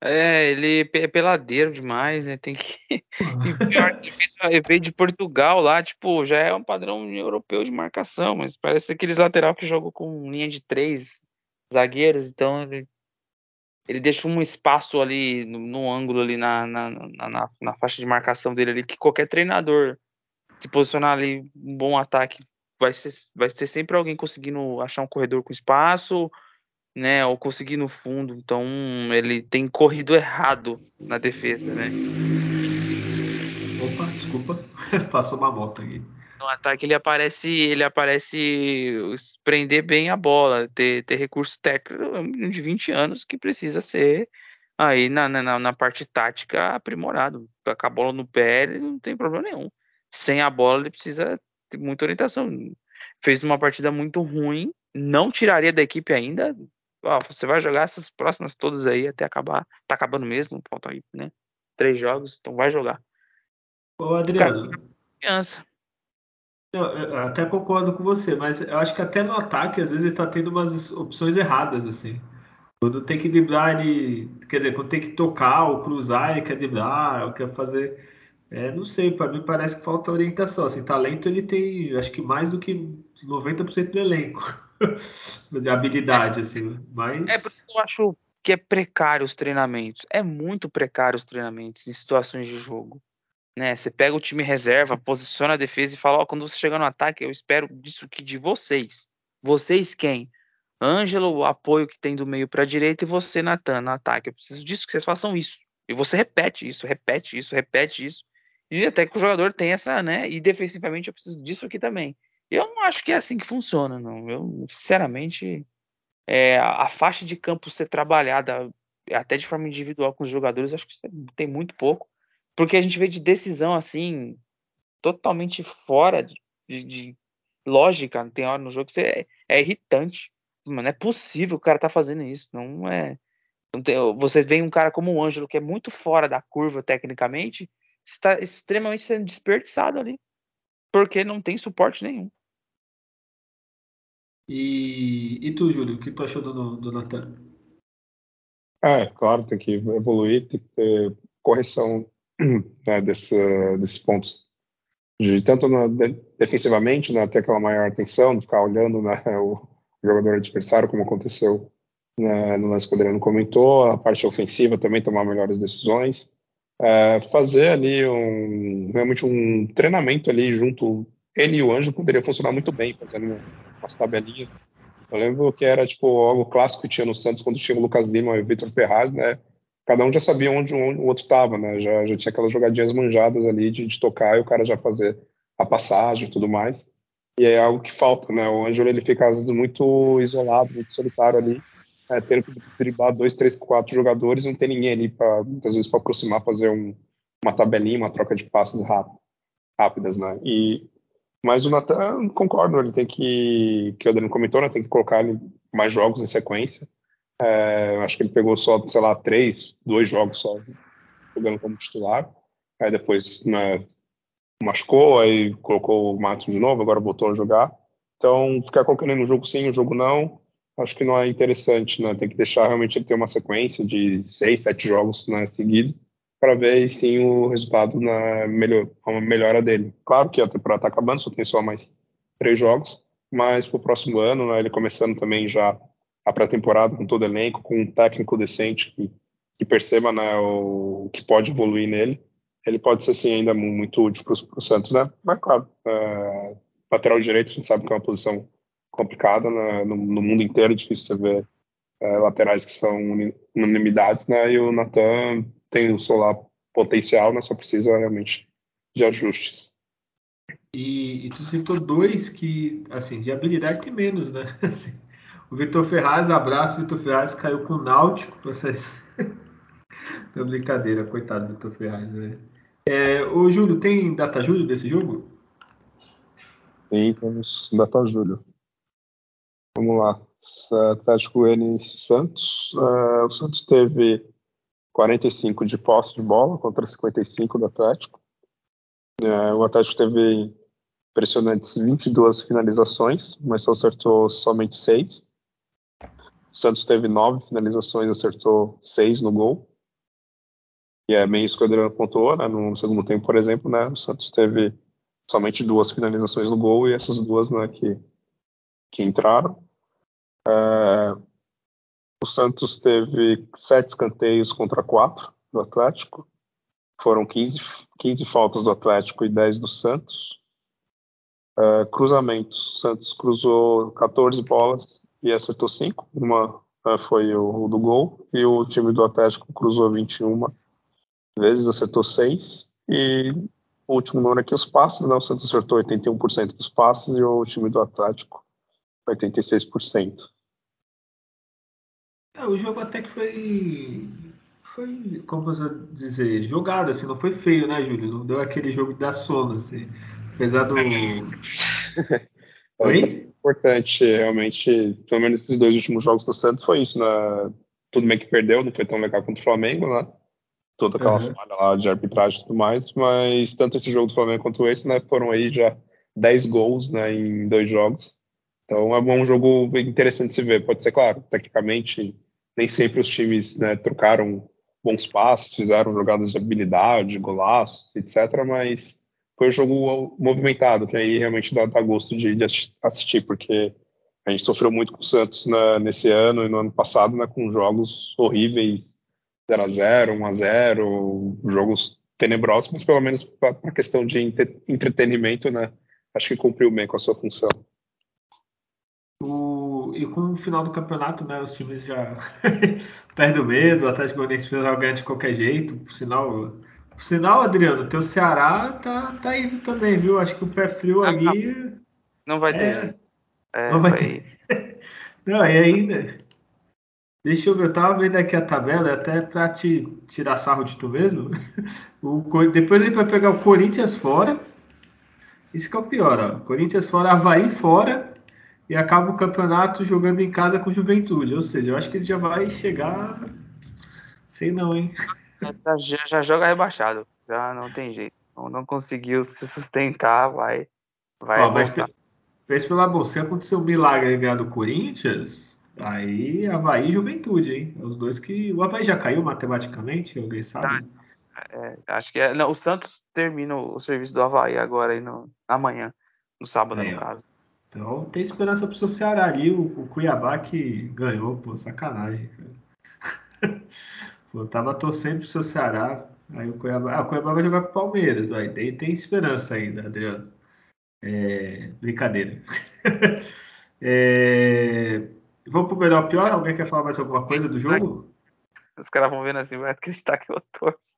É, ele é peladeiro demais, né? Tem que. E pior que ele veio de Portugal lá, tipo, já é um padrão europeu de marcação, mas parece aqueles lateral que jogam com linha de três zagueiros, então ele, ele deixa um espaço ali no, no ângulo ali na na, na, na, faixa de marcação dele ali, que qualquer treinador se posicionar ali, um bom ataque vai, ser, vai ter sempre alguém conseguindo achar um corredor com espaço, né? Ou conseguir no fundo. Então ele tem corrido errado na defesa, né? Opa, desculpa, passou uma moto aqui. No ataque ele aparece, ele aparece prender bem a bola, ter, ter recurso técnico de 20 anos que precisa ser aí na, na, na parte tática aprimorado. Com a bola no pé, ele não tem problema nenhum. Sem a bola, ele precisa ter muita orientação. Fez uma partida muito ruim, não tiraria da equipe ainda. Ó, você vai jogar essas próximas todas aí até acabar. Tá acabando mesmo, faltam aí, né? Três jogos, então vai jogar. Ô, Adriano. Criança. Eu, até concordo com você, mas eu acho que até no ataque, às vezes, ele tá tendo umas opções erradas, assim. Quando tem que driblar, ele. Quer dizer, quando tem que tocar ou cruzar, ele quer driblar, ou quer fazer é, não sei, para mim parece que falta orientação. Assim, talento ele tem, acho que mais do que 90% do elenco de habilidade, assim. Mas é por isso que eu acho que é precário os treinamentos. É muito precário os treinamentos em situações de jogo. Né? Você pega o time reserva, posiciona a defesa e fala: ó, quando você chegar no ataque, eu espero disso que de vocês. Vocês quem? Ângelo, o apoio que tem do meio para direita e você, Natan, no ataque. Eu preciso disso, que vocês façam isso. E você repete isso, repete isso, repete isso. E até que o jogador tem essa, né? E defensivamente eu preciso disso aqui também. Eu não acho que é assim que funciona, não. Eu, sinceramente, é, a faixa de campo ser trabalhada até de forma individual com os jogadores, acho que tem muito pouco. Porque a gente vê de decisão assim, totalmente fora de, de, de lógica, tem hora no jogo que você, é, é irritante. Não é possível o cara tá fazendo isso. Não é. Não tem, você vê um cara como o Ângelo, que é muito fora da curva tecnicamente, está extremamente sendo desperdiçado ali, porque não tem suporte nenhum. E, e tu, Júlio, o que tu achou do, do Natan? É, claro, tem que evoluir, tem que ter correção né, desse, desses pontos. De, tanto na, de, defensivamente, né, ter aquela maior atenção, ficar olhando né, o jogador adversário, como aconteceu né, no lance que o Adriano comentou, a parte ofensiva também tomar melhores decisões é, fazer ali um, realmente um treinamento ali junto, ele e o Anjo poderia funcionar muito bem, fazendo umas tabelinhas. Eu lembro que era tipo algo clássico que tinha no Santos quando tinha o Lucas Lima e o Vitor Ferraz, né? Cada um já sabia onde, o outro estava, né? Já, já tinha aquelas jogadinhas manjadas ali de, de tocar e o cara já fazer a passagem e tudo mais. E é algo que falta, né? O Ângelo ele fica às vezes muito isolado, muito solitário ali, é, tendo que driblar dois, três, quatro jogadores, não tem ninguém ali para muitas vezes para aproximar, fazer um, uma tabelinha, uma troca de passes rápido, rápidas, né? E mas o Natan, concordo, ele tem que, que o Adriano comentou, né, tem que colocar mais jogos em sequência. É, acho que ele pegou só, sei lá, três, dois jogos só jogando como titular. Aí depois né, machucou, aí colocou o Matos de novo, agora voltou a jogar. Então, ficar colocando ele no jogo sim, no jogo não, acho que não é interessante, né? Tem que deixar realmente ele ter uma sequência de seis, sete jogos né, seguidos para ver sim o resultado na melhor, uma melhora dele. Claro que a temporada está acabando, só tem só mais três jogos, mas para o próximo ano, né, ele começando também já a pré-temporada com todo elenco, com um técnico decente que, que perceba né, o, que pode evoluir nele, ele pode ser sim ainda muito útil para o Santos, né? Mas claro, é, lateral direito a gente sabe que é uma posição complicada né? no, no, mundo inteiro, é difícil você ver é, laterais que são unanimidades, né? E o Natan tem o lá potencial, né? Só precisa realmente de ajustes. E, e tu citou dois que, assim, de habilidade tem menos, né? Assim, o Vitor Ferraz, abraço, Vitor Ferraz caiu com o Náutico, vocês. Brincadeira, coitado do Vitor Ferraz, né? É, ô Júlio, tem data Júlio desse jogo? Tem, temos data Júlio. Vamos lá. Atlético N Santos. Uh, o Santos teve 45 de posse de bola contra 55 do Atlético. É, o Atlético teve impressionantes 22 finalizações, mas só acertou somente 6. O Santos teve 9 finalizações, acertou 6 no gol. E é bem isso que o Adriano pontuou, né? No segundo tempo, por exemplo, né? O Santos teve somente duas finalizações no gol e essas duas né, que, que entraram. É, o Santos teve sete escanteios contra quatro do Atlético. Foram 15, 15 faltas do Atlético e 10 do Santos. Uh, cruzamentos. O Santos cruzou 14 bolas e acertou 5. Uma uh, foi o, o, do gol. E o time do Atlético cruzou 21 vezes, acertou 6. E o último número aqui, os passes. Né? O Santos acertou 81% dos passes e o time do Atlético 86%. É, o jogo até que foi. Foi, como você dizer, jogado, assim, não foi feio, né, Júlio? Não deu aquele jogo da sono, assim. Apesar do. É, Oi? Importante, realmente, pelo menos esses dois últimos jogos do Santos foi isso, né? Tudo bem que perdeu, não foi tão legal contra o Flamengo, né? Toda aquela uhum. falha lá de arbitragem e tudo mais, mas tanto esse jogo do Flamengo quanto esse, né? Foram aí já 10 gols, né, em dois jogos. Então é um jogo interessante de se ver. Pode ser, claro, tecnicamente nem sempre os times né, trocaram bons passes, fizeram jogadas de habilidade, golaços, etc. Mas foi um jogo movimentado, que aí realmente dá, dá gosto de, de, assistir, porque a gente sofreu muito com o Santos né, nesse ano e no ano passado, né, com jogos horríveis, 0x0, 1x0, jogos tenebrosos, mas pelo menos para a questão de entretenimento, né, acho que cumpriu bem com a sua função e com o final do campeonato, né, os times já perdem o medo, o Atlético Goianiense vai ganhar de qualquer jeito. Por sinal, por sinal, Adriano, teu Ceará tá, tá indo também, viu? Acho que o pé frio ah, ali. Não vai ter. É, não vai, vai ter. não, e ainda. Deixa eu ver, eu tava vendo aqui a tabela, até pra te tirar sarro de tu mesmo. O, depois ele vai pegar o Corinthians fora. Isso que é o pior, ó. Corinthians fora, Havaí fora e acaba o campeonato jogando em casa com Juventude. Ou seja, eu acho que ele já vai chegar. Sei não, hein? Já, já joga rebaixado. Já não tem jeito. Não, não conseguiu se sustentar, vai. Vai Ó, mas, mas pela bolsa, aconteceu um milagre ganhar do Corinthians, aí Havaí e Juventude, hein? Os dois que. O Havaí já caiu matematicamente, alguém sabe? É, acho que é. Não, o Santos termina o serviço do Havaí agora aí no, amanhã, no sábado, no caso. Então tem esperança pro seu Ceará ali, o, o Cuiabá que ganhou, pô, sacanagem, cara. Pô, tava torcendo pro seu Ceará, aí o Cuiabá. Ah, o Cuiabá vai jogar com o Palmeiras, aí tem, tem esperança ainda, Adriano. É, brincadeira. é, vamos pro melhor pior? Alguém quer falar mais alguma coisa do jogo? Os caras vão vendo assim, vai acreditar que eu torço.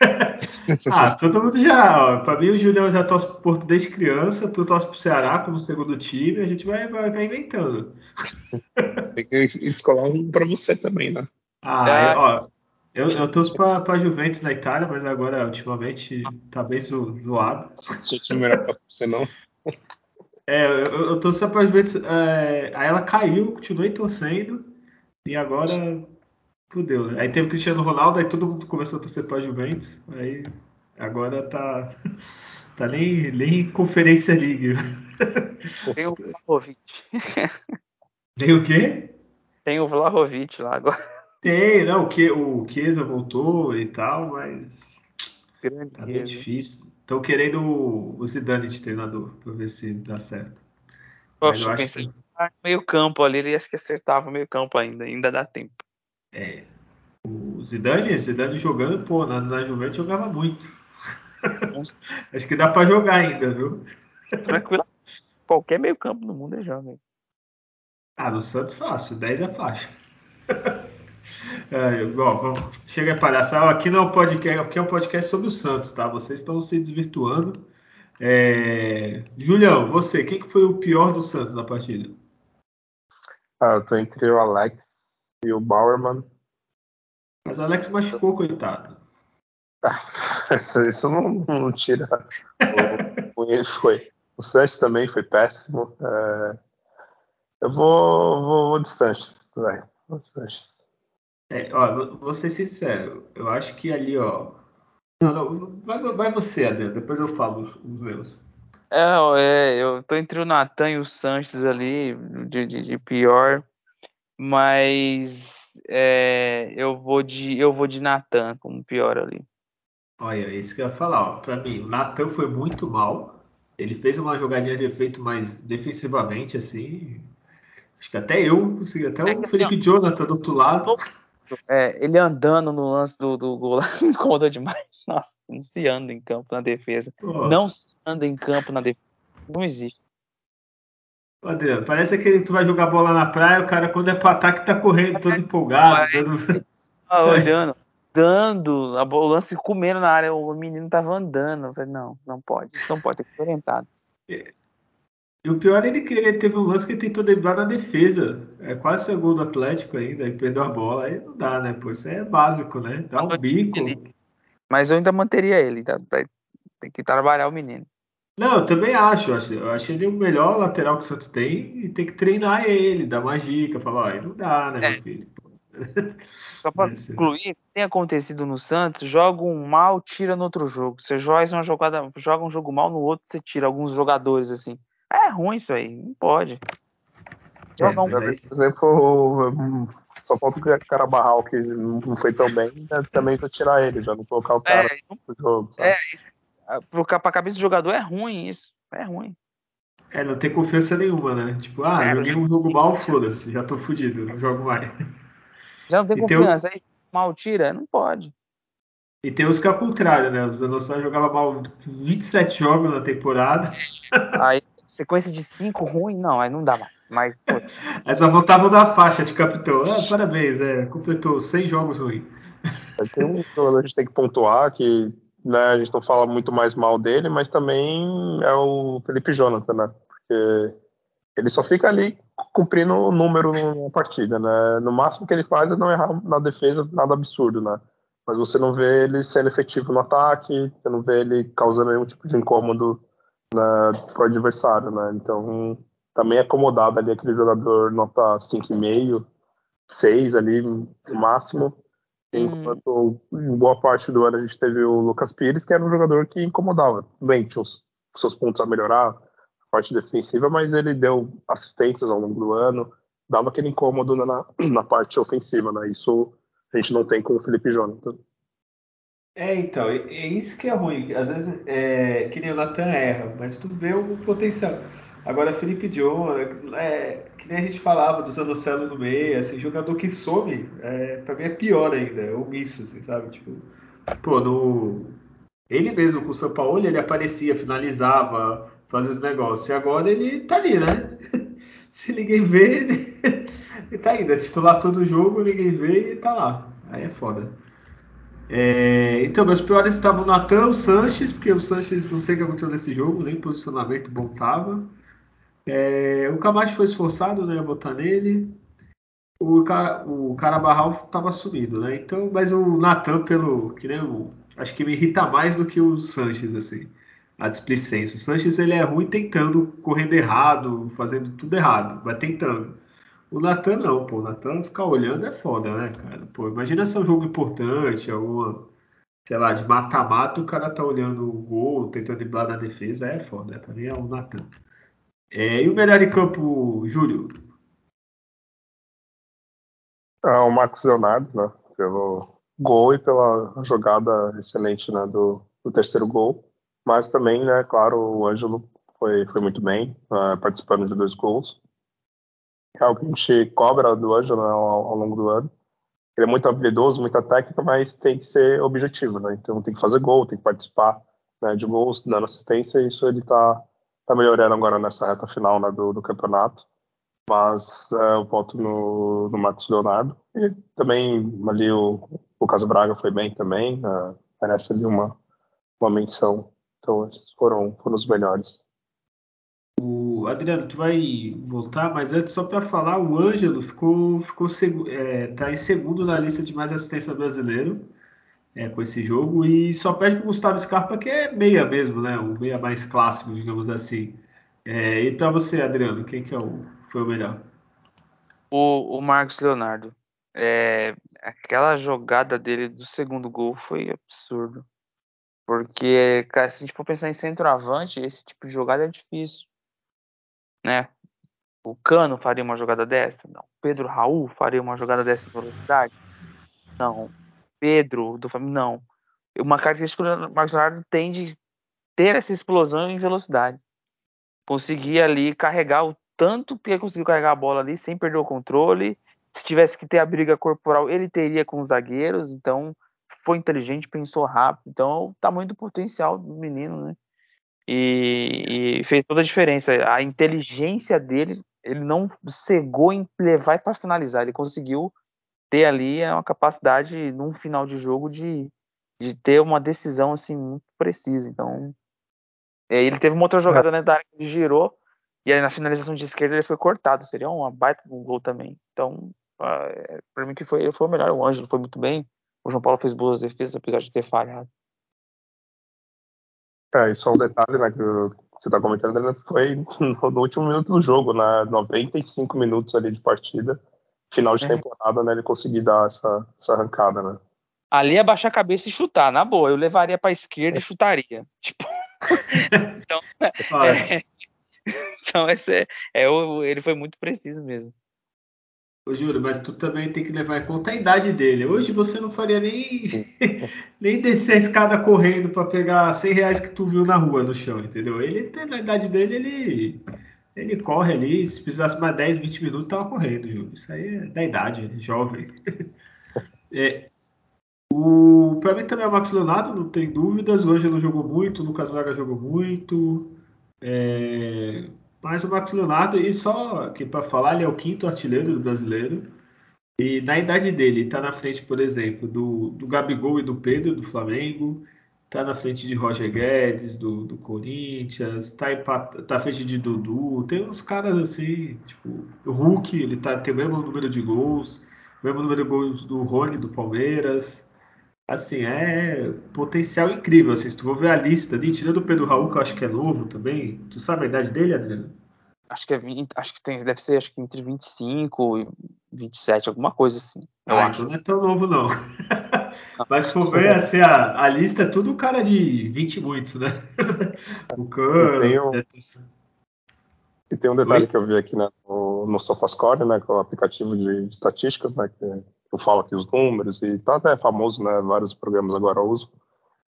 ah, todo mundo já. Ó, pra mim, o Julião já torce pro Porto desde criança, tu torce pro Ceará como segundo time, a gente vai, vai, vai inventando. Tem que escolar um pra você também, né? Ah, é. eu, ó, eu, eu torço pra, pra Juventus na Itália, mas agora, ultimamente, tá bem zo, zoado. Não melhor pra você, não. É, eu, eu torço pra Juventus. É, aí ela caiu, continuei torcendo, e agora fudeu? Aí teve o Cristiano Ronaldo, aí todo mundo começou a torcer pra Juventus, aí agora tá. Tá nem, nem Conferência League. Tem o Vlahovic. Tem o quê? Tem o Vlahovic lá agora. Tem, não, o, que, o Chiesa voltou e tal, mas. Grande tá bem difícil. Estão querendo o Zidane de treinador, pra ver se dá certo. Poxa, eu, pensei que... meio campo ali, ele acho que acertava meio campo ainda, ainda dá tempo. É. O Zidane, Zidane jogando, pô, na, na Juventus jogava muito. Acho que dá para jogar ainda, viu? Tranquilo. Qualquer meio campo no mundo é joga. Ah, no Santos fácil, 10 é fácil. É, bom, vamos, chega a palhaçada. Aqui não é um podcast, aqui é um podcast sobre o Santos, tá? Vocês estão se desvirtuando. É... Julião, você, quem que foi o pior do Santos na partida? Ah, eu tô entre o Alex e o Bauerman. Mas o Alex machucou, coitado. isso não, não tira o ele foi. O Sanches também foi péssimo. É... Eu vou, vou, vou de Sanches, vai. O Sanches. É, ó, vou ser sincero. Eu acho que ali, ó. Não, não, vai, vai você, Adel. Depois eu falo os, os meus. É, é, eu tô entre o Natan e o Sanches ali, de, de, de pior. Mas é, eu vou de eu vou de Natan como pior ali. Olha, é isso que eu ia falar. Ó. Pra mim, o Natan foi muito mal. Ele fez uma jogadinha de efeito mais defensivamente, assim. Acho que até eu consegui, até é o Felipe assim, Jonathan do outro lado. É, ele andando no lance do, do gol lá me incomodou demais. Nossa, não se anda em campo na defesa. Oh. Não se anda em campo na defesa. Não existe. Adriano, parece que tu vai jogar bola na praia, o cara quando é pro ataque tá correndo todo empolgado, dando... Tá olhando, dando, a bola, o lance comendo na área, o menino tava andando. Eu falei, não, não pode, não pode, tem que ser orientado. E o pior é ele que ele teve um lance que ele tentou driblar na defesa. É quase ser gol do Atlético ainda, e perdeu a bola. Aí não dá, né? Pô, isso é básico, né? Dá um bico. Mas eu ainda manteria ele, tá? tem que trabalhar o menino. Não, eu também acho. Eu acho, eu acho ele o melhor lateral que o Santos tem e tem que treinar ele, dar mais dica, falar, ó, não dá, né, é. meu filho? Só para concluir, tem acontecido no Santos, joga um mal, tira no outro jogo. Você joga uma jogada, joga um jogo mal no outro, você tira alguns jogadores assim. É ruim isso aí, não pode. Joga é, um... Por exemplo, só falta o cara barral que não foi tão bem, né, também pra tirar ele, já não colocar o cara é, no jogo. Sabe? É, isso pra cabeça do jogador é ruim isso. É ruim. É, não tem confiança nenhuma, né? Tipo, ah, é, joguei um jogo mal, foda-se, já tô fudido, não jogo mais. Já não tem e confiança, tem o... aí mal tira, não pode. E tem os que é o contrário, né? Os Anossados jogava mal 27 jogos na temporada. Aí, sequência de 5 ruim, não, aí não dá mais. Mas, pô. aí só voltavam da faixa de capitão. Ah, parabéns, é, completou 100 jogos ruins. Tem um jogador que a gente tem que pontuar que né, a gente não fala muito mais mal dele, mas também é o Felipe Jonathan, né? Porque ele só fica ali cumprindo o número na partida, né? No máximo que ele faz é não errar na defesa, nada absurdo, né? Mas você não vê ele sendo efetivo no ataque, você não vê ele causando nenhum tipo de incômodo né, pro adversário, né? Então, também é acomodado ali aquele jogador nota 5,5, 6 ali no máximo. Enquanto hum. em boa parte do ano a gente teve o Lucas Pires, que era um jogador que incomodava. Bem, tinha os, seus pontos a melhorar, a parte defensiva, mas ele deu assistências ao longo do ano, dava aquele incômodo na, na parte ofensiva, né? Isso a gente não tem com o Felipe Jonathan. É, então, é, é isso que é ruim. Às vezes, é, que nem o Nathan erra, mas tu vê o potencial. Agora, Felipe John, é, que nem a gente falava do Zanocelo no meio, assim, jogador que some, é, pra mim é pior ainda, é omisso, assim, sabe? Tipo, pô, no... ele mesmo com o São Paulo, ele aparecia, finalizava, fazia os negócios, e agora ele tá ali, né? Se ninguém vê, ele, ele tá né? Titular todo jogo, ninguém vê e tá lá. Aí é foda. É, então, meus piores estavam o Natan, o Sanches, porque o Sanches não sei o que aconteceu nesse jogo, nem posicionamento bom tava. É, o Camacho foi esforçado, né, a botar nele. O, o Carabarral tava sumido, né? Então, mas o Natan, pelo que nem o, acho que me irrita mais do que o Sanches, assim, a displicência. O Sanches ele é ruim tentando, correndo errado, fazendo tudo errado, vai tentando. O Natan não, pô. O Natan ficar olhando é foda, né, cara? Pô, imagina se é um jogo importante, alguma, sei lá, de mata-mata, o cara tá olhando o gol, tentando driblar na defesa, é foda. Pra mim é o Natan. É, e o melhor em campo, Júlio? É o Marcos Leonardo, né? Pelo gol e pela jogada excelente né, do, do terceiro gol. Mas também, né, claro, o Ângelo foi, foi muito bem, uh, participando de dois gols é algo que a gente cobra do Ângelo né, ao, ao, longo do ano. Ele é muito habilidoso, muita técnica, mas tem que ser objetivo, né? Então tem que fazer gol, tem que participar né, de gols, dando assistência, e isso ele está tá melhorando agora nessa reta final né, do, do campeonato. Mas é, eu voto no, no Marcos Leonardo. E também ali o Lucas Braga foi bem também, né, merece ali uma, uma menção. Então esses foram, foram os melhores. Adriano, tu vai voltar, mas antes só para falar, o Ângelo ficou, ficou é, tá em segundo na lista de mais assistência brasileiro é, com esse jogo e só perde para o Gustavo Scarpa, que é meia mesmo, né? O meia mais clássico, digamos assim. É, e para você, Adriano, quem que é o, foi o melhor? O, o Marcos Leonardo. É, aquela jogada dele do segundo gol foi absurdo. Porque, cara, se a gente for pensar em centroavante, esse tipo de jogada é difícil né? O Cano faria uma jogada dessa? Não. Pedro Raul faria uma jogada dessa em velocidade? Não. Pedro do Flamengo? Não. Uma característica que o Marcos Leonardo tem de ter essa explosão em velocidade. Conseguir ali carregar o tanto que ele conseguiu carregar a bola ali sem perder o controle. Se tivesse que ter a briga corporal, ele teria com os zagueiros. Então, foi inteligente, pensou rápido. Então, o tamanho do potencial do menino, né? E, e, fez toda a diferença. A inteligência dele, ele não cegou em levar para finalizar, ele conseguiu ter ali uma capacidade num final de jogo de, de ter uma decisão assim muito precisa. Então, é, ele teve uma outra jogada é. da área que ele girou e aí na finalização de esquerda ele foi cortado. Seria uma baita um gol também. Então, uh, para mim que foi, ele foi o melhor. O Ângelo foi muito bem. O João Paulo fez boas defesas apesar de ter falhado. É, isso é um detalhe, né, que você está comentando, né, foi no, último minuto do jogo, né, 95 minutos ali de partida, final de é. temporada, né, ele conseguir dar essa, essa arrancada, né. Ali é baixar a cabeça e chutar, na boa, eu levaria para esquerda e chutaria, tipo... então, é, então esse é, é, ele foi muito preciso mesmo. Ô, Júlio, mas tu também tem que levar em conta a idade dele. Hoje você não faria nem, nem descer a escada correndo para pegar 100 reais que tu viu na rua, no chão, entendeu? Ele, na idade dele, ele, ele corre ali. Se precisasse mais 10, 20 minutos, tava correndo, Júlio. Isso aí é da idade, é jovem. É, o, pra mim também é o Max Leonardo, não tem dúvidas. O Ângelo jogou muito, o Lucas Braga jogou muito. É, mas o Marcos Leonardo, e só que para falar, ele é o quinto artilheiro do brasileiro. E na idade dele, está na frente, por exemplo, do, do Gabigol e do Pedro, do Flamengo. Está na frente de Roger Guedes, do, do Corinthians. Está tá à frente de Dudu. Tem uns caras assim, tipo, o Hulk, ele tá, tem o mesmo número de gols. O mesmo número de gols do Rony, do Palmeiras. Assim, é potencial incrível. Assim, se tu for ver a lista ali, tirando o Pedro Raul, que eu acho que é novo também. Tu sabe a idade dele, Adriano? Acho que é 20, acho que tem, deve ser acho que entre 25 e 27, alguma coisa assim. Eu ah, acho. Então não é tão novo, não. Mas se for ver, assim, a, a lista é tudo cara de 20 e muitos, né? o Cano, E tem um detalhe Oi? que eu vi aqui né, no, no SofaScore, né, que é o aplicativo de estatísticas, né, que eu falo aqui os números e tá até famoso, né? Vários programas agora usam.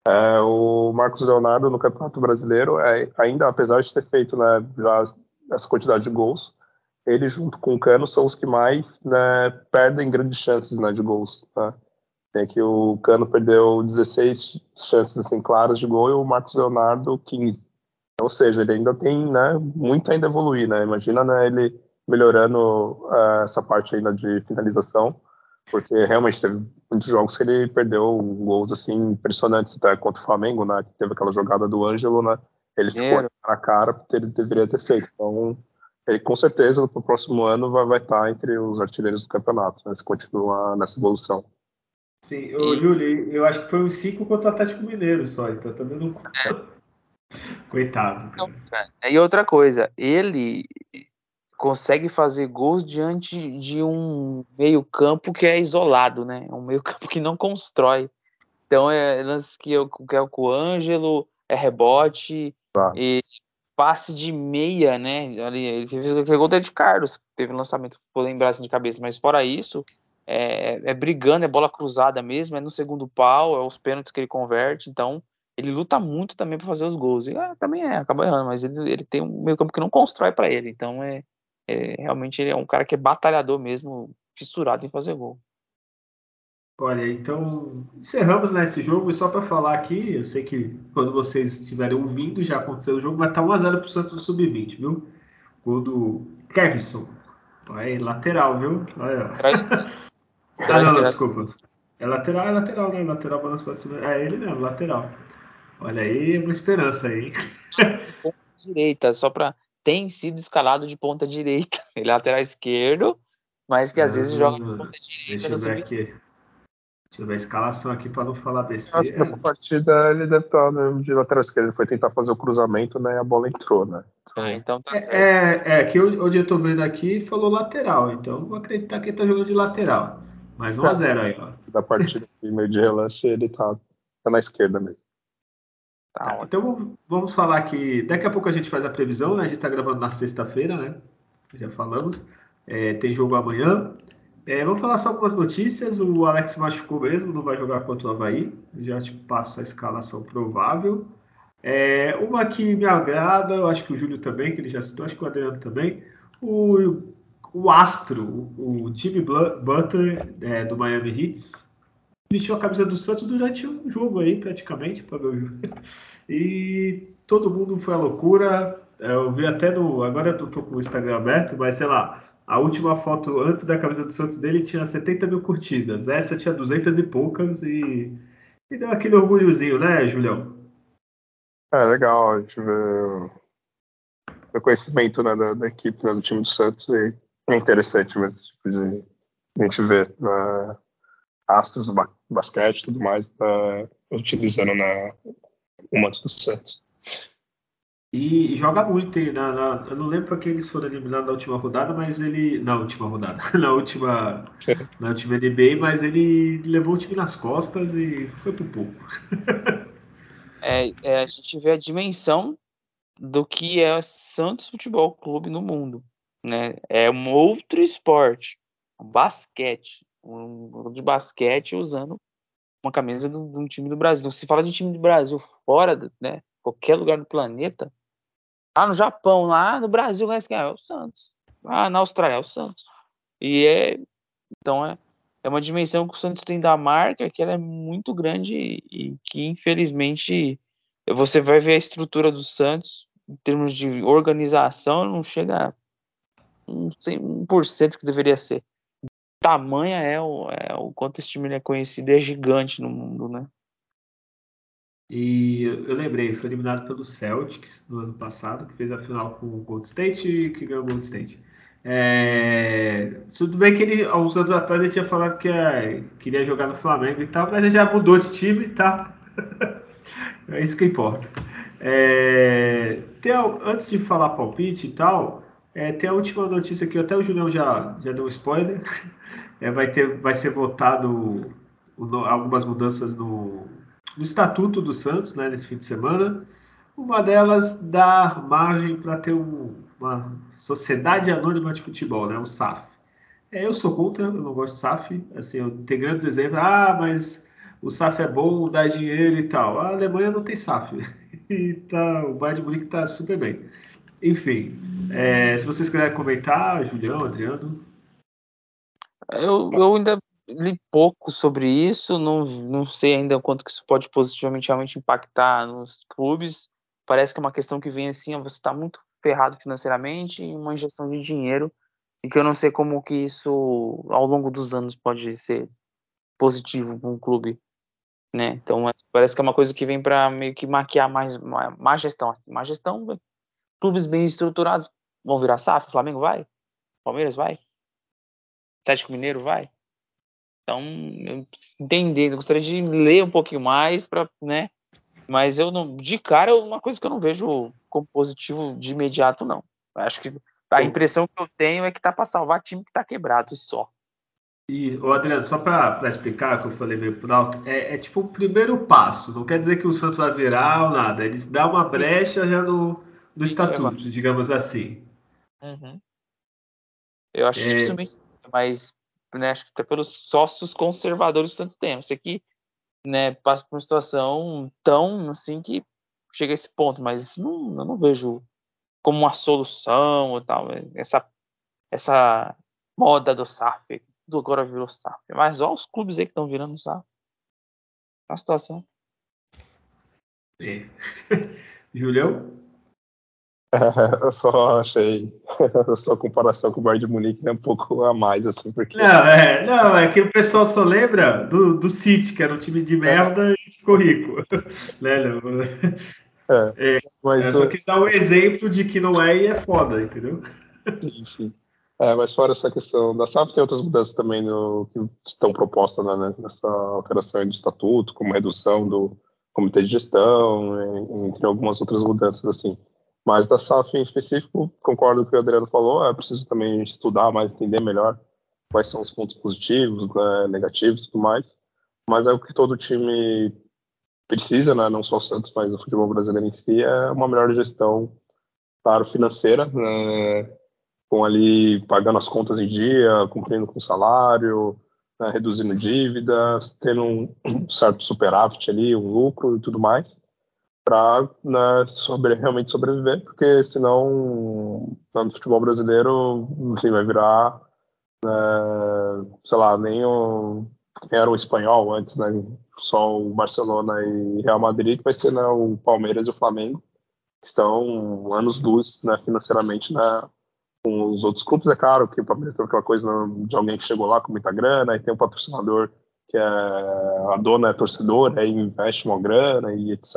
É, o Marcos Leonardo no Campeonato Brasileiro, é, ainda apesar de ter feito né, já essa quantidade de gols, ele junto com o Cano são os que mais né, perdem grandes chances né, de gols. Tá? Tem que o Cano perdeu 16 chances assim, claras de gol e o Marcos Leonardo 15. Ou seja, ele ainda tem né, muito ainda evoluir. Né? Imagina né, ele melhorando uh, essa parte ainda de finalização Porque realmente teve muitos jogos que ele perdeu gols assim impressionantes, até contra o Flamengo, né? Que teve aquela jogada do Ângelo, né? Ele ficou na cara porque ele deveria ter feito. Então, ele com certeza no próximo ano vai, vai estar entre os artilheiros do campeonato, né? Se continuar nessa evolução. Sim, ô, e... Júlio, eu acho que foi uns 5 contra o Atlético Mineiro só, então também não. É. Coitado. Cara. E outra coisa, ele consegue fazer gols diante de um meio-campo que é isolado, né? Um meio-campo que não constrói. Então é lance que, eu, que é o Coângelo, é rebote, tá. e passe de meia, né? Ali, ele fez aquele gol de Carlos, teve um lançamento, vou lembrar assim de cabeça, mas fora isso, é, é, brigando, é bola cruzada mesmo, é no segundo pau, é os pênaltis que ele converte, então ele luta muito também para fazer os gols. E ah, também é, acaba errando, mas ele, ele tem um meio campo que não constrói para ele, então é, é, realmente ele é um cara que é batalhador mesmo, fissurado em fazer gol. Olha, então encerramos nesse né, jogo e só para falar aqui, eu sei que quando vocês estiverem ouvindo já aconteceu o jogo, mas tá 1x0 pro Santos Sub-20, viu? Gol do Kevson. Aí, lateral, viu? Olha. ah, não, não, desculpa. É lateral, é lateral, né? Lateral balança pra cima. É ele mesmo, lateral. Olha aí, uma esperança aí. Direita, só para tem sido escalado de ponta direita. Ele é lateral esquerdo, mas que às vezes joga de ponta direita. Deixa eu ver aqui. Deixa eu ver a escalação aqui para não falar besteira. Acho que nessa partida ele deve estar no de lateral esquerdo. Ele foi tentar fazer o cruzamento, né? E a bola entrou, né? Ah, então tá é, certo. É, é que onde eu tô vendo aqui falou lateral, então vou acreditar que ele tá jogando de lateral. Mais 1x0 aí, ó. Da partida aqui, meio de relance, ele tá, tá na esquerda mesmo. Tá, então vamos falar que daqui a pouco a gente faz a previsão, né? A gente está gravando na sexta-feira, né? Já falamos. É, tem jogo amanhã. É, vamos falar só algumas notícias. O Alex machucou mesmo, não vai jogar contra o Havaí. Já te passo a escalação provável. É, uma que me agrada, eu acho que o Júlio também, que ele já citou, acho que o Adriano também. O, o Astro, o, o Jimmy Butler é, do Miami Heat, vestiu a camisa do Santos durante um jogo aí, praticamente, para jogo. E todo mundo foi a loucura. Eu vi até no. Agora eu tô com o Instagram aberto, mas sei lá, a última foto antes da camisa do Santos dele tinha 70 mil curtidas. Essa tinha 200 e poucas e, e deu aquele orgulhozinho, né, Julião? É legal, a gente vê o conhecimento né, da, da, equipe, né, do time do Santos e é interessante mesmo, tipo de a gente ver uh, astros do basquete e tudo mais uh, utilizando na, o manto do Santos. E, joga muito, hein? Na, na, eu não lembro para quem eles foram eliminados na última rodada, mas ele. Na última rodada, na última. na última NBA, mas ele levou o time nas costas e foi pro pouco. é, é, a gente vê a dimensão do que é Santos Futebol Clube no mundo. Né? É um outro esporte, basquete, um de basquete usando uma camisa de um time do Brasil. Se fala de time do Brasil fora, né, qualquer lugar do planeta, lá no Japão, lá no Brasil, quem é o Santos. Ah, na Austrália é o Santos. E é então é, é uma dimensão que o Santos tem da marca que ela é muito grande e, que infelizmente você vai ver a estrutura do Santos em termos de organização não chega a um, 1% que deveria ser tamanha é o, é o quanto esse time é conhecido é gigante no mundo, né? E eu lembrei, foi eliminado pelo Celtics no ano passado, que fez a final com o Gold State e que ganhou o Gold State. É, tudo bem que ele, uns anos atrás ele tinha falado que queria jogar no Flamengo e tal, mas ele já mudou de time, tá? é isso que importa. É, tem, antes de falar palpite e tal, é, tem a última notícia que até o Julião já, já deu um spoiler. É, vai, ter, vai ser votado o, algumas mudanças no, no Estatuto do Santos né, nesse fim de semana. Uma delas dá margem para ter um, uma Sociedade Anônima de Futebol, né, o SAF. É, eu sou contra, eu não gosto de SAF. Assim, eu tenho grandes exemplos. Ah, mas o SAF é bom, dá dinheiro e tal. A Alemanha não tem SAF. e tá, o Bayern de Munique está super bem. Enfim, é, se vocês quiserem comentar, Julião, Adriano. Eu, eu ainda li pouco sobre isso, não, não sei ainda quanto que isso pode positivamente realmente impactar nos clubes. Parece que é uma questão que vem assim, você está muito ferrado financeiramente e uma injeção de dinheiro e que eu não sei como que isso ao longo dos anos pode ser positivo para um clube, né? Então é, parece que é uma coisa que vem para meio que maquiar mais má gestão, má gestão, clubes bem estruturados vão virar SAF, Flamengo vai, Palmeiras vai, Atlético Mineiro vai. Então, eu entendendo, gostaria de ler um pouquinho mais para, né? Mas eu não, de cara, é uma coisa que eu não vejo como positivo de imediato, não. Acho que a impressão que eu tenho é que tá para salvar time que tá quebrado só. E, o Adriano, só para explicar, que eu falei meio por alto, é, é, tipo o primeiro passo. Não quer dizer que o Santos vai virar ou nada. Eles dão uma brecha já no, no estatuto, digamos assim. Uhum. Eu acho é... dificilmente, mas né, acho que até pelos sócios conservadores do Santos tem. Isso aqui né, passa por uma situação tão assim que chega a esse ponto, mas não, eu não vejo como uma solução ou tal. Essa, essa moda do SAF, tudo agora virou SAF. Mas olha os clubes aí que estão virando SAF. É uma situação. É. Julião? eu só achei a sua comparação com o Bayern de Munique é um pouco a mais, assim, porque... Não, é, não, é que o pessoal só lembra do, do City, que era um time de merda é. e ficou rico. né? É, é, mas é, só quis dar um exemplo de que não é e é foda, entendeu? Enfim. É, mas fora essa questão da SAF, tem outras mudanças também no, que estão propostas né, nessa alteração do estatuto, como redução do comitê de gestão, entre algumas outras mudanças, assim. Mas da SAF em específico, concordo com o que o Adriano falou, é preciso também estudar mais, entender melhor quais são os pontos positivos, né, negativos e tudo mais. Mas é o que todo time precisa, né, não só o Santos, mas o futebol brasileiro em si, é uma melhor gestão, claro, financeira, né, com ali pagando as contas em dia, cumprindo com o salário, né, reduzindo dívidas, tendo um certo superávit ali, um lucro e tudo mais para né, sobre, realmente sobreviver, porque senão no futebol brasileiro enfim, vai virar, né, sei lá, nem o era o espanhol antes, né? Só o Barcelona e Real Madrid, que vai ser né, o Palmeiras e o Flamengo, que estão anos luz né, financeiramente né, com os outros clubes. É claro que o Palmeiras tem aquela coisa de alguém que chegou lá com muita grana, e tem um patrocinador que é a dona é torcedora, aí investe uma grana e etc.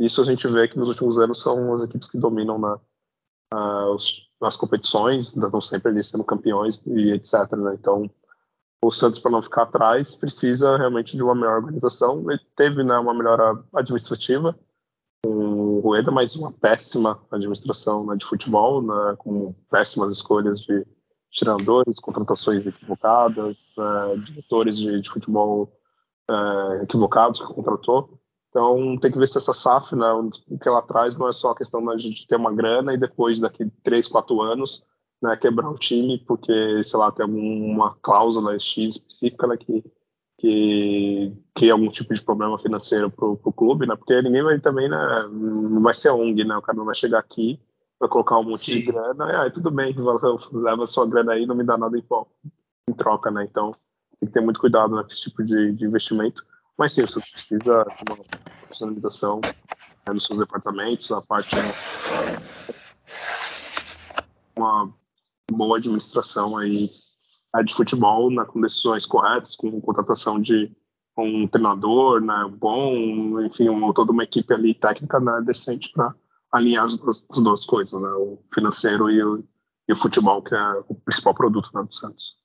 Isso a gente vê que nos últimos anos são as equipes que dominam na, os, nas competições, estão sempre ali sendo campeões e etc. Né? Então, o Santos, para não ficar atrás, precisa realmente de uma melhor organização. Ele teve né, uma melhora administrativa com o Rueda, mas uma péssima administração né, de futebol, né, com péssimas escolhas de treinadores, contratações equivocadas, né, diretores de, de futebol uh, equivocados que contratou. Então tem que ver se essa SAF, né, o que ela traz não é só a questão da gente ter uma grana e depois daqui três, quatro anos né, quebrar o time porque, sei lá, tem alguma cláusula X específica né, que, que cria algum tipo de problema financeiro para o clube, né? Porque ninguém vai também, né? Não vai ser ONG, né? O cara não vai chegar aqui, vai colocar um monte Sim. de grana, e aí tudo bem, leva sua grana aí, não me dá nada em, em troca, né? Então tem que ter muito cuidado né, com esse tipo de, de investimento. Mas sim, você precisa de uma profissionalização né, nos seus departamentos, a parte né, uma boa administração aí de futebol, né, com decisões corretas, com contratação de um treinador né, bom, enfim, toda uma equipe ali técnica né, decente para alinhar as as duas, coisas, né, o financeiro e o, e o futebol, que é o principal produto né, do Santos.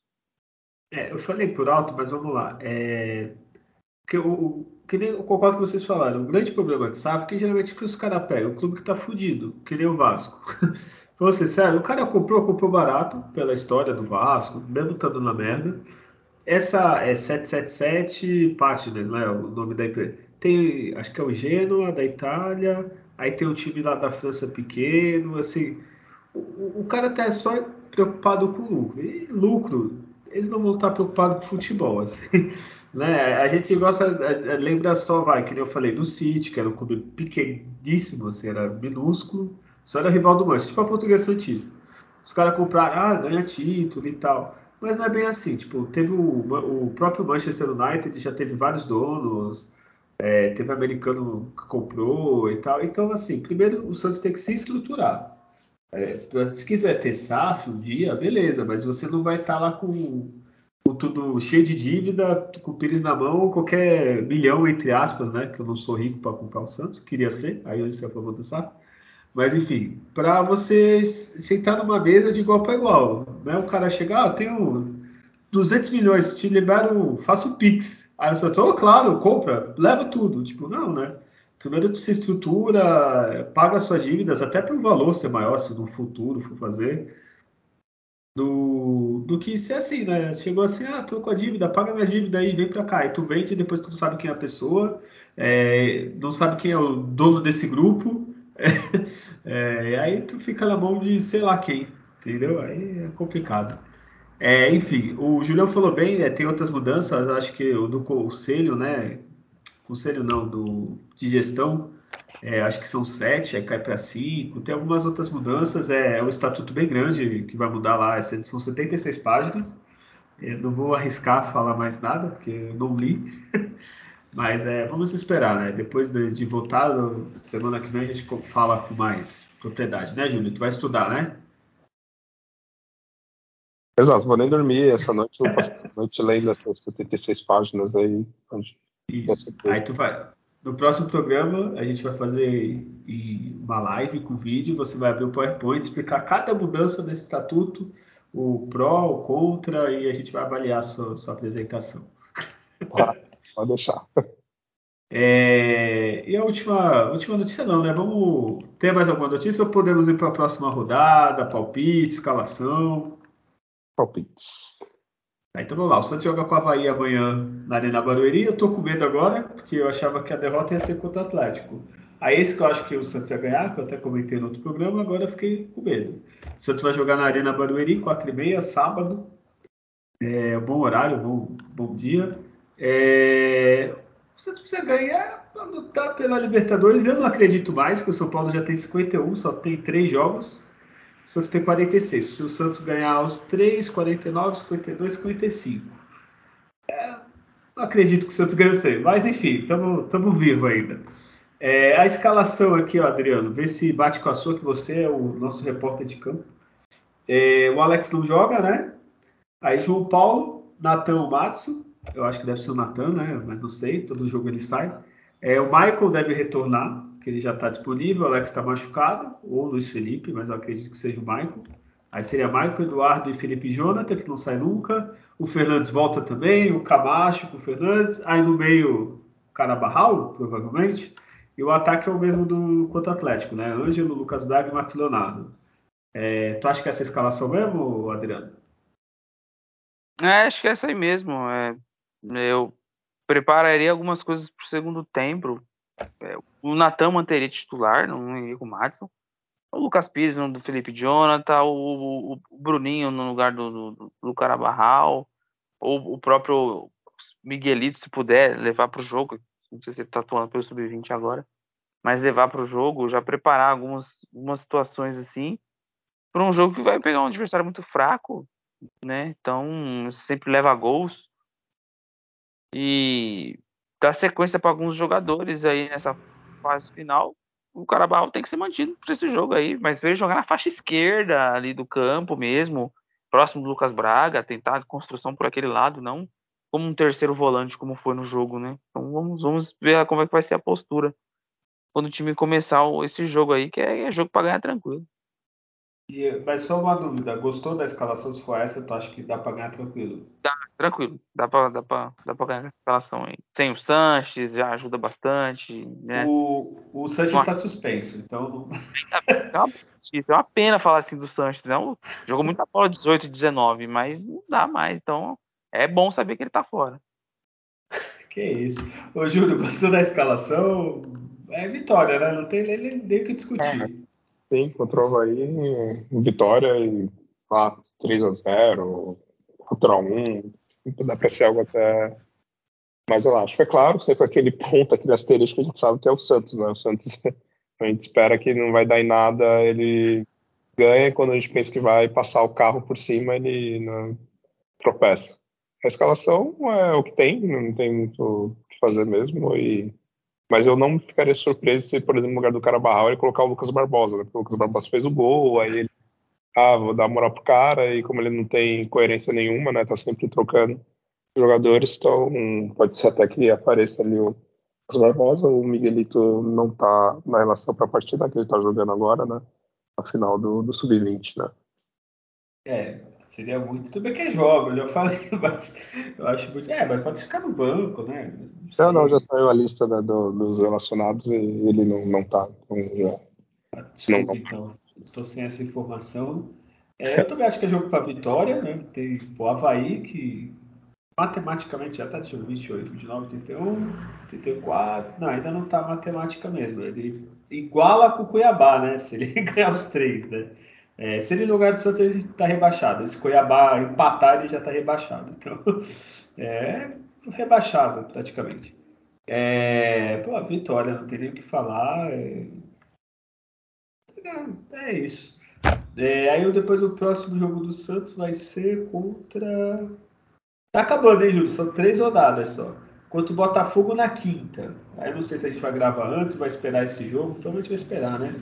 É, eu falei por alto, mas vamos lá. É, que o, que nem, eu concordo com vocês falaram, o grande problema de SAF é que geralmente que os caras pegam o clube que tá fudido, que nem o Vasco. Pra ser sério, o cara comprou, comprou barato pela história do Vasco, mesmo estando na merda. Essa é 777 Partners, né? O nome da empresa. Tem, acho que é o Genoa da Itália, aí tem um time lá da França pequeno, assim. O, o cara tá só preocupado com lucro. E lucro, eles não vão estar preocupados com futebol, assim. Né? A gente gosta, lembra só, vai, que eu falei, do City, que era um clube pequeníssimo, assim, era minúsculo, só era rival do Manchester, tipo a Portuguesa Santista. Os caras compraram, ah, ganha título e tal. Mas não é bem assim, tipo, teve o, o próprio Manchester United, já teve vários donos, é, teve americano que comprou e tal. Então, assim, primeiro o Santos tem que se estruturar. É, se quiser ter SAF um dia, beleza, mas você não vai estar tá lá com, com, tudo cheio de dívida, com o Pires na mão, qualquer milhão, entre aspas, né? Que eu não sou rico para comprar o Santos, queria ser, aí eu sou a favor do SAF. Mas enfim, para você sentar numa mesa de igual para igual, né? O cara chegar, ah, tenho 200 milhões, te libero, faço o Pix. Aí eu só oh, claro, compra, leva tudo. Tipo, não, né? Primeiro você estrutura, paga suas dívidas, até para o valor ser maior, se no futuro for fazer, do, do que ser assim, né? Chegou assim, ah, tô com a dívida, paga minha dívida aí, vem para cá. E tu vende, depois tu não sabe quem é a pessoa, é, não sabe quem é o dono desse grupo, é, e aí tu fica na mão de sei lá quem, entendeu? Aí é complicado. É, enfim, o Julião falou bem, né, tem outras mudanças, acho que o do conselho, né? Conselho não, do, de gestão, é, acho que são sete, aí cai para cinco. Tem algumas outras mudanças. É, é, um estatuto bem grande que vai mudar lá. São 76 páginas. Eu não vou arriscar falar mais nada, porque eu não li. Mas é, vamos esperar, né? Depois de, de votar, semana que vem a gente fala com mais propriedade, né, Júlio? Tu vai estudar, né? Exato, vou nem dormir essa noite, vou passar a noite lendo essas 76 páginas aí. Isso. Aí tu vai. No próximo programa, a gente vai fazer uma live com vídeo. Você vai abrir o PowerPoint, explicar cada mudança desse estatuto, o pró, o contra, e a gente vai avaliar a sua, sua apresentação. Tá, pode deixar. É, e a última, última notícia não, né? Vamos ter mais alguma notícia ou podemos ir para a próxima rodada, palpite, escalação? Palpites. Então vamos lá, o Santos joga com a Havaí amanhã na Arena Barueri. Eu tô com medo agora, porque eu achava que a derrota ia ser contra o Atlético. Aí esse que eu acho que o Santos ia ganhar, que eu até comentei no outro programa, agora eu fiquei com medo. O Santos vai jogar na Arena Barueri, 4h30, sábado. É, bom horário, bom, bom dia. É, o Santos precisa ganhar para lutar pela Libertadores. Eu não acredito mais, que o São Paulo já tem 51, só tem 3 jogos. Santos tem 46. Se o Santos ganhar os 3, 49, 52, 55. É, não acredito que o Santos ganhe 100. Mas enfim, estamos vivos ainda. É, a escalação aqui, ó, Adriano, vê se bate com a sua, que você é o nosso repórter de campo. É, o Alex não joga, né? Aí João Paulo, Natan Matsu, eu acho que deve ser o Natan, né? Mas não sei, todo jogo ele sai. É, o Michael deve retornar, que ele já está disponível. O Alex está machucado, ou o Luiz Felipe, mas eu acredito que seja o Michael. Aí seria Michael, Eduardo e Felipe Jonathan, que não sai nunca. O Fernandes volta também, o Camacho com o Fernandes. Aí no meio, o Carabarral, provavelmente. E o ataque é o mesmo do quanto Atlético, né? Ângelo, Lucas Braga e Marcos Leonardo. É, tu acha que é essa escalação mesmo, Adriano? É, acho que é essa aí mesmo. É, eu prepararia algumas coisas para o segundo tempo. É, o Natan manteria titular, não iria com o Madison. O Lucas Pires no do Felipe Jonathan, o, o, o Bruninho no lugar do, do, do Carabarral, ou o próprio Miguelito, se puder levar para o jogo. Não sei se ele está atuando pelo Sub-20 agora, mas levar para o jogo, já preparar algumas, algumas situações assim, para um jogo que vai pegar um adversário muito fraco, né? Então sempre leva gols e dá sequência para alguns jogadores aí nessa fase final. O Carabao tem que ser mantido para esse jogo aí, mas veio jogar na faixa esquerda ali do campo mesmo, próximo do Lucas Braga, tentar construção por aquele lado, não como um terceiro volante como foi no jogo, né? Então vamos, vamos ver como é que vai ser a postura quando o time começar esse jogo aí, que é, é jogo para ganhar tranquilo. E, mas só uma dúvida, gostou da escalação? Se for essa, tu acha que dá para ganhar tranquilo? Dá, tranquilo. Dá para dá pra, dá pra ganhar essa escalação aí. Sem o Sanches, já ajuda bastante. Né? O, o Sanches está suspenso, então. Isso é uma pena falar assim do Sanches. Não, né? jogou muita bola 18 e 19, mas não dá mais. Então é bom saber que ele está fora. Que isso. Ô, Júlio, gostou da escalação? É vitória, né? Não tem nem, nem o que discutir. É. Sim, contra o Havaí, vitória e ah, 3x0, 4x1, dá para ser algo até mais elástico. É claro, sempre aquele ponto, aquele asterisco que a gente sabe que é o Santos, né? O Santos, a gente espera que não vai dar em nada, ele ganha, quando a gente pensa que vai passar o carro por cima, ele não tropeça. A escalação é o que tem, não tem muito o que fazer mesmo, e Mas eu não ficaria surpreso se, por exemplo, no lugar do Carabarral, ele colocar o Lucas Barbosa, né? Porque o Lucas Barbosa fez o gol, aí ele, ah, vou dar moral pro cara, e como ele não tem coerência nenhuma, né? Tá sempre trocando jogadores, então pode ser até que apareça ali o Lucas Barbosa, o Miguelito não tá na relação para a partida que ele tá jogando agora, né? Na final do, do Sub-20, né? É, seria muito. Tudo bem que é jogo, eu já falei, mas eu acho muito. É, mas pode ficar no banco, né? Não, não, já saiu a lista né, do, dos relacionados e ele não, não tá. Então já... Desculpa, não, então. Estou sem essa informação. É, eu também acho que é jogo para vitória, né? Tem o Havaí, que matematicamente já está de 28, 29, 31, 34. Não, ainda não está matemática mesmo. Ele iguala com o Cuiabá, né? Se ele ganhar os três, né? É, se ele no lugar do Santos, ele está rebaixado. Se Cuiabá empatar, ele já está rebaixado. Então, é rebaixado praticamente. É, pô, vitória, não tem nem o que falar. É, é, é isso. É, aí depois o próximo jogo do Santos vai ser contra. Tá acabando, hein, Júlio? São três rodadas só. Contra o Botafogo na quinta. Aí não sei se a gente vai gravar antes, vai esperar esse jogo. Provavelmente vai esperar, né?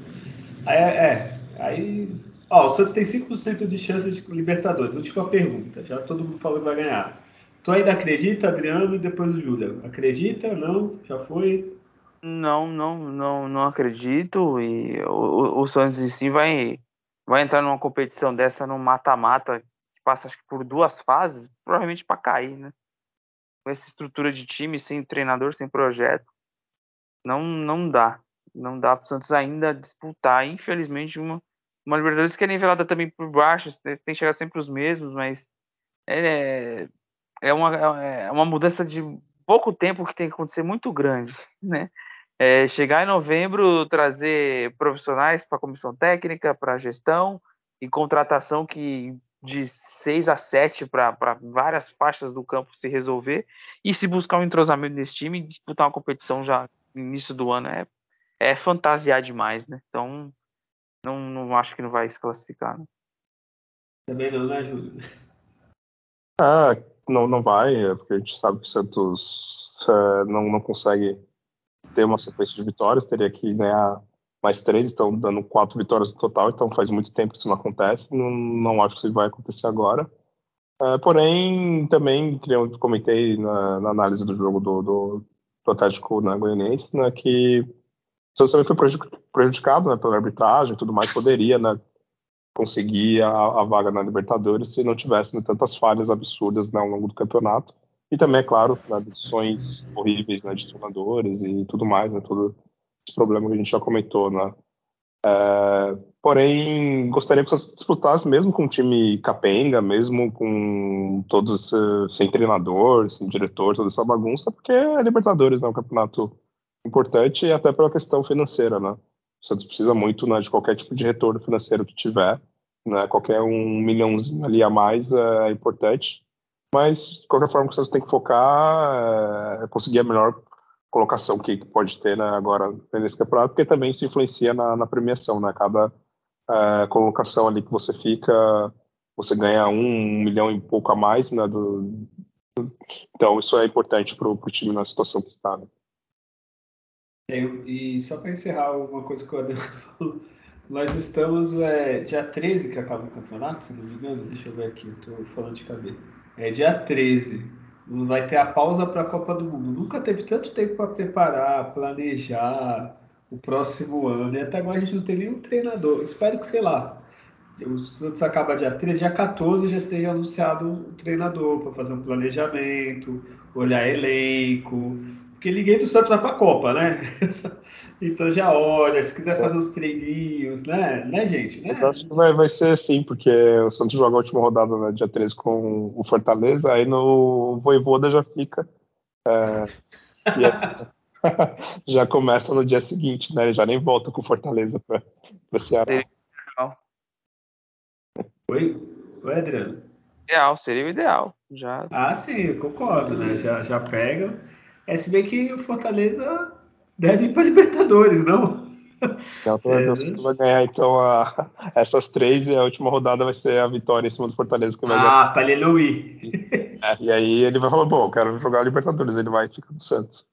Aí, é, aí Ó, o Santos tem 5% de chances de Libertadores. Última pergunta. Já todo mundo falou que vai ganhar. Tu ainda acredita, Adriano, e depois o Júlio? Acredita? Não? Já foi? Não, não, não, não acredito. E o, o Santos em si vai, vai entrar numa competição dessa no mata-mata, que passa acho que por duas fases, provavelmente para cair, né? Com essa estrutura de time, sem treinador, sem projeto, não, não dá. Não dá para o Santos ainda disputar, infelizmente, uma uma Libertadores que é nivelada também por baixo, tem que chegar sempre os mesmos, mas é, é, uma, é uma mudança de pouco tempo que tem que acontecer muito grande, né? É, chegar em novembro, trazer profissionais para a comissão técnica, para a gestão e contratação que de 6 a 7 para várias faixas do campo se resolver e se buscar um entrosamento nesse time e disputar uma competição já no início do ano é, é fantasiar demais, né? Então não, não acho que não vai se classificar. Né? Também não, né, Júlio? Ah, não, não vai, é porque a gente sabe que o Santos é, não, não consegue ter uma sequência de vitórias, teria que ganhar mais três, então dando quatro vitórias no total, então faz muito tempo que isso não acontece, não, não acho que isso vai acontecer agora. É, porém, também, que eu comentei na, na, análise do jogo do, do, do Atlético na Goianiense, né, que o Santos também foi prejudicado né, pela arbitragem e tudo mais, poderia né, conseguir a, a, vaga na Libertadores se não tivesse né, tantas falhas absurdas né, ao longo do campeonato. E também, é claro, né, decisões horríveis né, de treinadores e tudo mais, né, todo esse problema que a gente já comentou. Né. É, porém, gostaria que você disputasse mesmo com um time capenga, mesmo com todos sem treinador, sem diretor, toda essa bagunça, porque é Libertadores, né, um campeonato importante e até pela questão financeira, né? O Santos precisa muito né, de qualquer tipo de retorno financeiro que tiver, né? Qualquer um milhãozinho ali a mais é importante, mas de qualquer forma o Santos tem que focar é conseguir a melhor colocação que, pode ter né, agora nesse campeonato, porque também isso influencia na, na premiação, né? Cada é, colocação ali que você fica, você ganha um, um milhão e pouco a mais, né? Do, então isso é importante para o time na situação que está. Né? E só para encerrar uma coisa que eu falou, nós estamos é, dia 13 que acaba o campeonato, se não me engano, deixa eu ver aqui, estou falando de cabeça. É dia 13. Vai ter a pausa para a Copa do Mundo. Nunca teve tanto tempo para preparar, planejar o próximo ano. E até agora a gente não tem nenhum treinador. Espero que, sei lá, o Santos acaba dia 13, dia 14 já esteja anunciado o treinador para fazer um planejamento, olhar elenco, porque ninguém do Santos vai para a Copa, né? então já olha, se quiser fazer uns treininhos, né? Né, gente? Né? Eu acho que vai, vai ser assim, porque o Santos joga a última rodada né, dia 13 com o Fortaleza, aí no Voivoda já fica. É, já começa no dia seguinte, né? Ele já nem volta com o Fortaleza para o Ceará. Oi? Oi, Adriano? Ideal, seria o ideal. Já... Ah, sim, concordo, né? Já, já pega é se bem que o Fortaleza deve ir para Libertadores, não? Então, é, vai ganhar então a, essas três e a última rodada vai ser a vitória em cima do Fortaleza que vai ah, ganhar. Ah, para ele É, e aí ele vai falar, bom, quero jogar a Libertadores, ele vai e fica no Santos.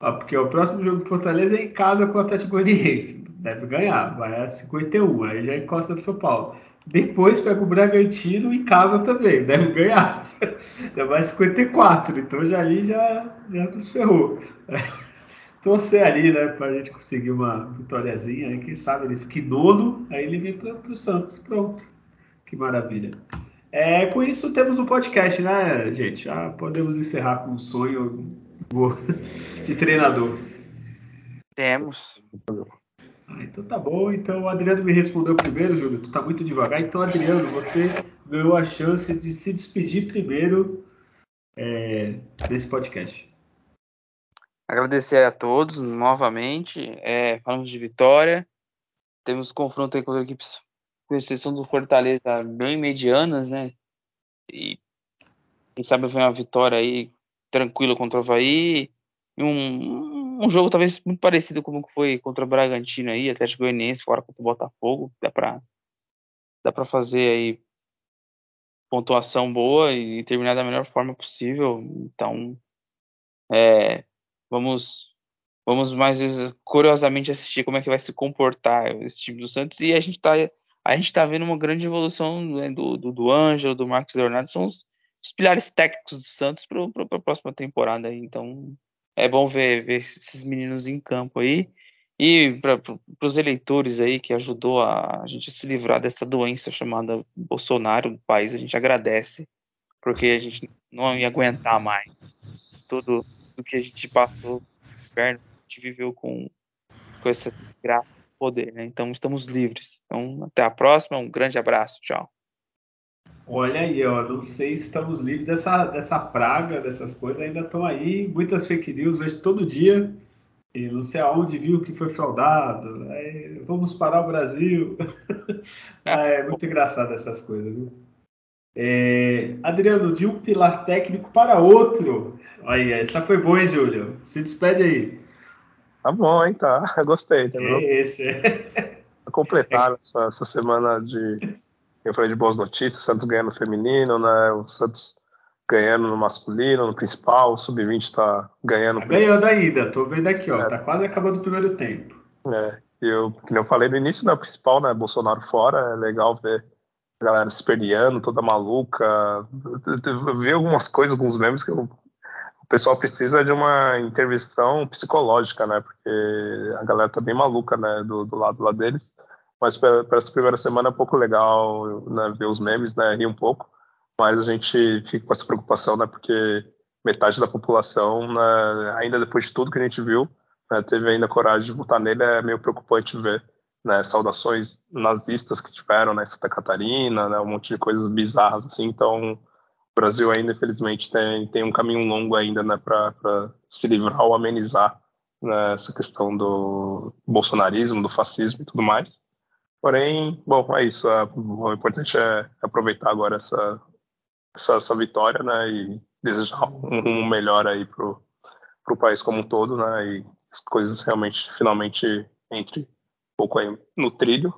Ah, porque o próximo jogo do Fortaleza é em casa com o Atlético Goianiense. Deve ganhar, vai a 51, aí já encosta do São Paulo. Depois pega o Bragantino em casa também, deve ganhar. Já vai 54, então já ali já, já nos ferrou. Torcer ali, né, pra gente conseguir uma vitóriazinha, aí quem sabe ele fique nono, aí ele vem para o Santos, pronto. Que maravilha. É, com isso temos um podcast, né, gente? Já podemos encerrar com um sonho de treinador. Temos. Ah, então tá bom. Então o Adriano me respondeu primeiro, Júlio. Tu tá muito devagar. Então, Adriano, você ganhou a chance de se despedir primeiro é, desse podcast. Agradecer a todos novamente. É, falamos de vitória. Temos confronto aí com as equipes com exceção do Fortaleza, bem medianas, né? E quem sabe foi uma vitória aí tranquila contra o Havaí. Um, um jogo talvez muito parecido com o que foi contra o Bragantino aí, Atlético Goianiense, fora contra o Botafogo. Dá pra, dá pra fazer aí pontuação boa e terminar da melhor forma possível. Então, é, vamos vamos mais vezes curiosamente assistir como é que vai se comportar esse time do Santos e a gente está a gente está vendo uma grande evolução né, do, do, do Ângelo, do Marcos Leonardo, são os, os pilares técnicos do Santos para a próxima temporada. Então é bom ver, ver esses meninos em campo aí. E para os eleitores aí que ajudou a, a, gente a se livrar dessa doença chamada Bolsonaro no país, a gente agradece, porque a gente não ia aguentar mais tudo do que a gente passou no inverno, a gente viveu com, com essa desgraça poder, né? Então estamos livres. Então até a próxima, um grande abraço, tchau. Olha aí, ó, não sei se estamos livres dessa, dessa praga, dessas coisas, ainda estão aí, muitas fake news, vejo todo dia, e não sei aonde viu que foi fraudado, é, vamos parar o Brasil. é, é muito engraçado essas coisas, viu? É, Adriano, de um pilar técnico para outro. Olha, essa foi boa, hein, Júlio? Se despede aí. Tá bom, hein? Tá. Gostei, entendeu? É esse. Completar essa, essa, semana de. Eu falei de boas notícias, o Santos ganhando no feminino, né? O Santos ganhando no masculino, no principal, o Sub-20 tá ganhando. Tá ganhando ainda, tô vendo aqui, ó. É. Tá quase acabando o primeiro tempo. É. Eu, como eu falei no início, né? O principal, né? Bolsonaro fora, é legal ver a galera se perdiando, toda maluca. Eu vi algumas coisas, alguns memes que eu o pessoal precisa de uma intervenção psicológica, né? Porque a galera tá bem maluca, né? Do, do lado lá deles. Mas para essa primeira semana é um pouco legal né, ver os memes, né? Rir um pouco. Mas a gente fica com essa preocupação, né? Porque metade da população, né, ainda depois de tudo que a gente viu, né, teve ainda coragem de votar nele. É meio preocupante ver né, saudações nazistas que tiveram, né? Santa Catarina, né? Um monte de coisas bizarras, assim. Então o Brasil ainda, infelizmente, tem, tem um caminho longo ainda né, para se livrar ou amenizar né, essa questão do bolsonarismo, do fascismo e tudo mais. Porém, bom, é isso. É, o importante é aproveitar agora essa, essa, essa vitória né, e desejar um melhor aí para o país como um todo né, e as coisas realmente, finalmente, entre um pouco aí no trilho.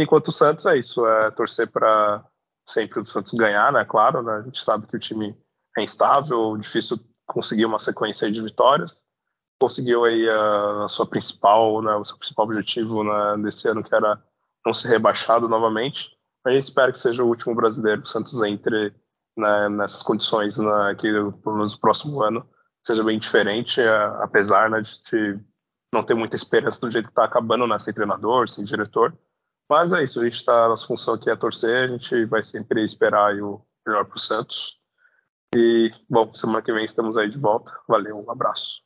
Enquanto o Santos, é isso, é torcer para sempre o Santos ganhar, né? Claro, né? A gente sabe que o time é instável, difícil conseguir uma sequência de vitórias. Conseguiu aí a, a sua principal, né? O seu principal objetivo né, desse ano, que era não ser rebaixado novamente. A gente espera que seja o último brasileiro que o Santos entre né, nessas condições, né, que no próximo ano seja bem diferente, apesar né, de não ter muita esperança do jeito que está acabando, né, sem treinador, sem diretor. Mas é isso, a gente está, nossa função aqui é torcer, a gente vai sempre esperar o melhor para o Santos. E, bom, semana que vem estamos aí de volta. Valeu, um abraço.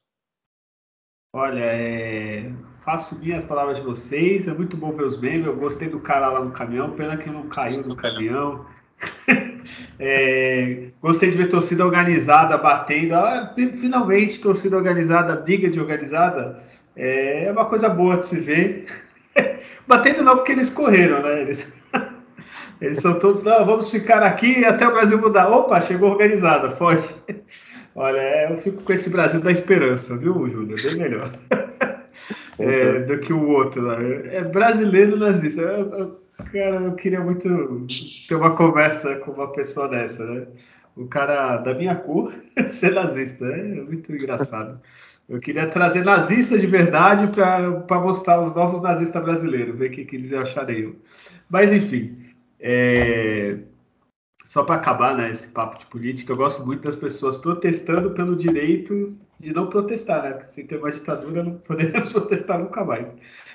Olha, é... faço minhas palavras de vocês, é muito bom ver os memes, eu gostei do cara lá no caminhão, pena que não caiu no caminhão. é... Gostei de ver torcida organizada batendo, ah, finalmente torcida organizada, briga de organizada, é uma coisa boa de se ver. Batendo não, porque eles correram, né? Eles, eles são todos, não, vamos ficar aqui até o Brasil mudar. Opa, chegou organizada, foge. Olha, eu fico com esse Brasil da esperança, viu, Júlio? Bem melhor. É, do que o outro lá. É brasileiro nazista. Eu, eu, cara, eu queria muito ter uma conversa com uma pessoa dessa, né? O cara da minha cor ser nazista. É muito engraçado. Eu queria trazer nazistas de verdade para mostrar os novos nazistas brasileiros, ver o que, que eles achariam. Mas, enfim, é... só para acabar né, esse papo de política, eu gosto muito das pessoas protestando pelo direito de não protestar, né? Porque tem uma ditadura, não podemos protestar nunca mais.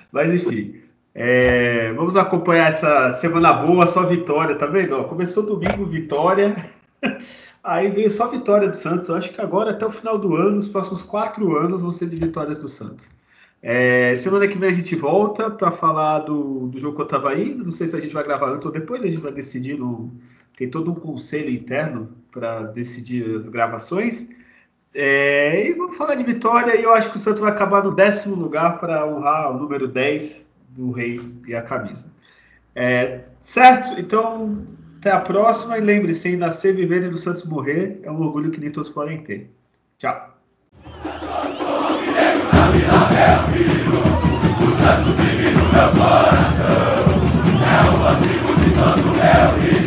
Mas, enfim, é... vamos acompanhar essa semana boa, só vitória, tá vendo? começou domingo, vitória. Aí veio só vitória do Santos. Eu acho que agora, até o final do ano, os próximos quatro anos vão ser de vitórias do Santos. É, semana que vem a gente volta para falar do, do jogo contra o Havaí. Não sei se a gente vai gravar antes ou depois, a gente vai decidir. No, tem todo um conselho interno para decidir as gravações. É, e vamos falar de vitória. E eu acho que o Santos vai acabar no décimo lugar para honrar o número 10 do Rei e a camisa. É, certo? Então, até a próxima e lembre-se, em nascer, viver e no Santos morrer é um orgulho que nem todos podem ter. Tchau. É o antigo de tanto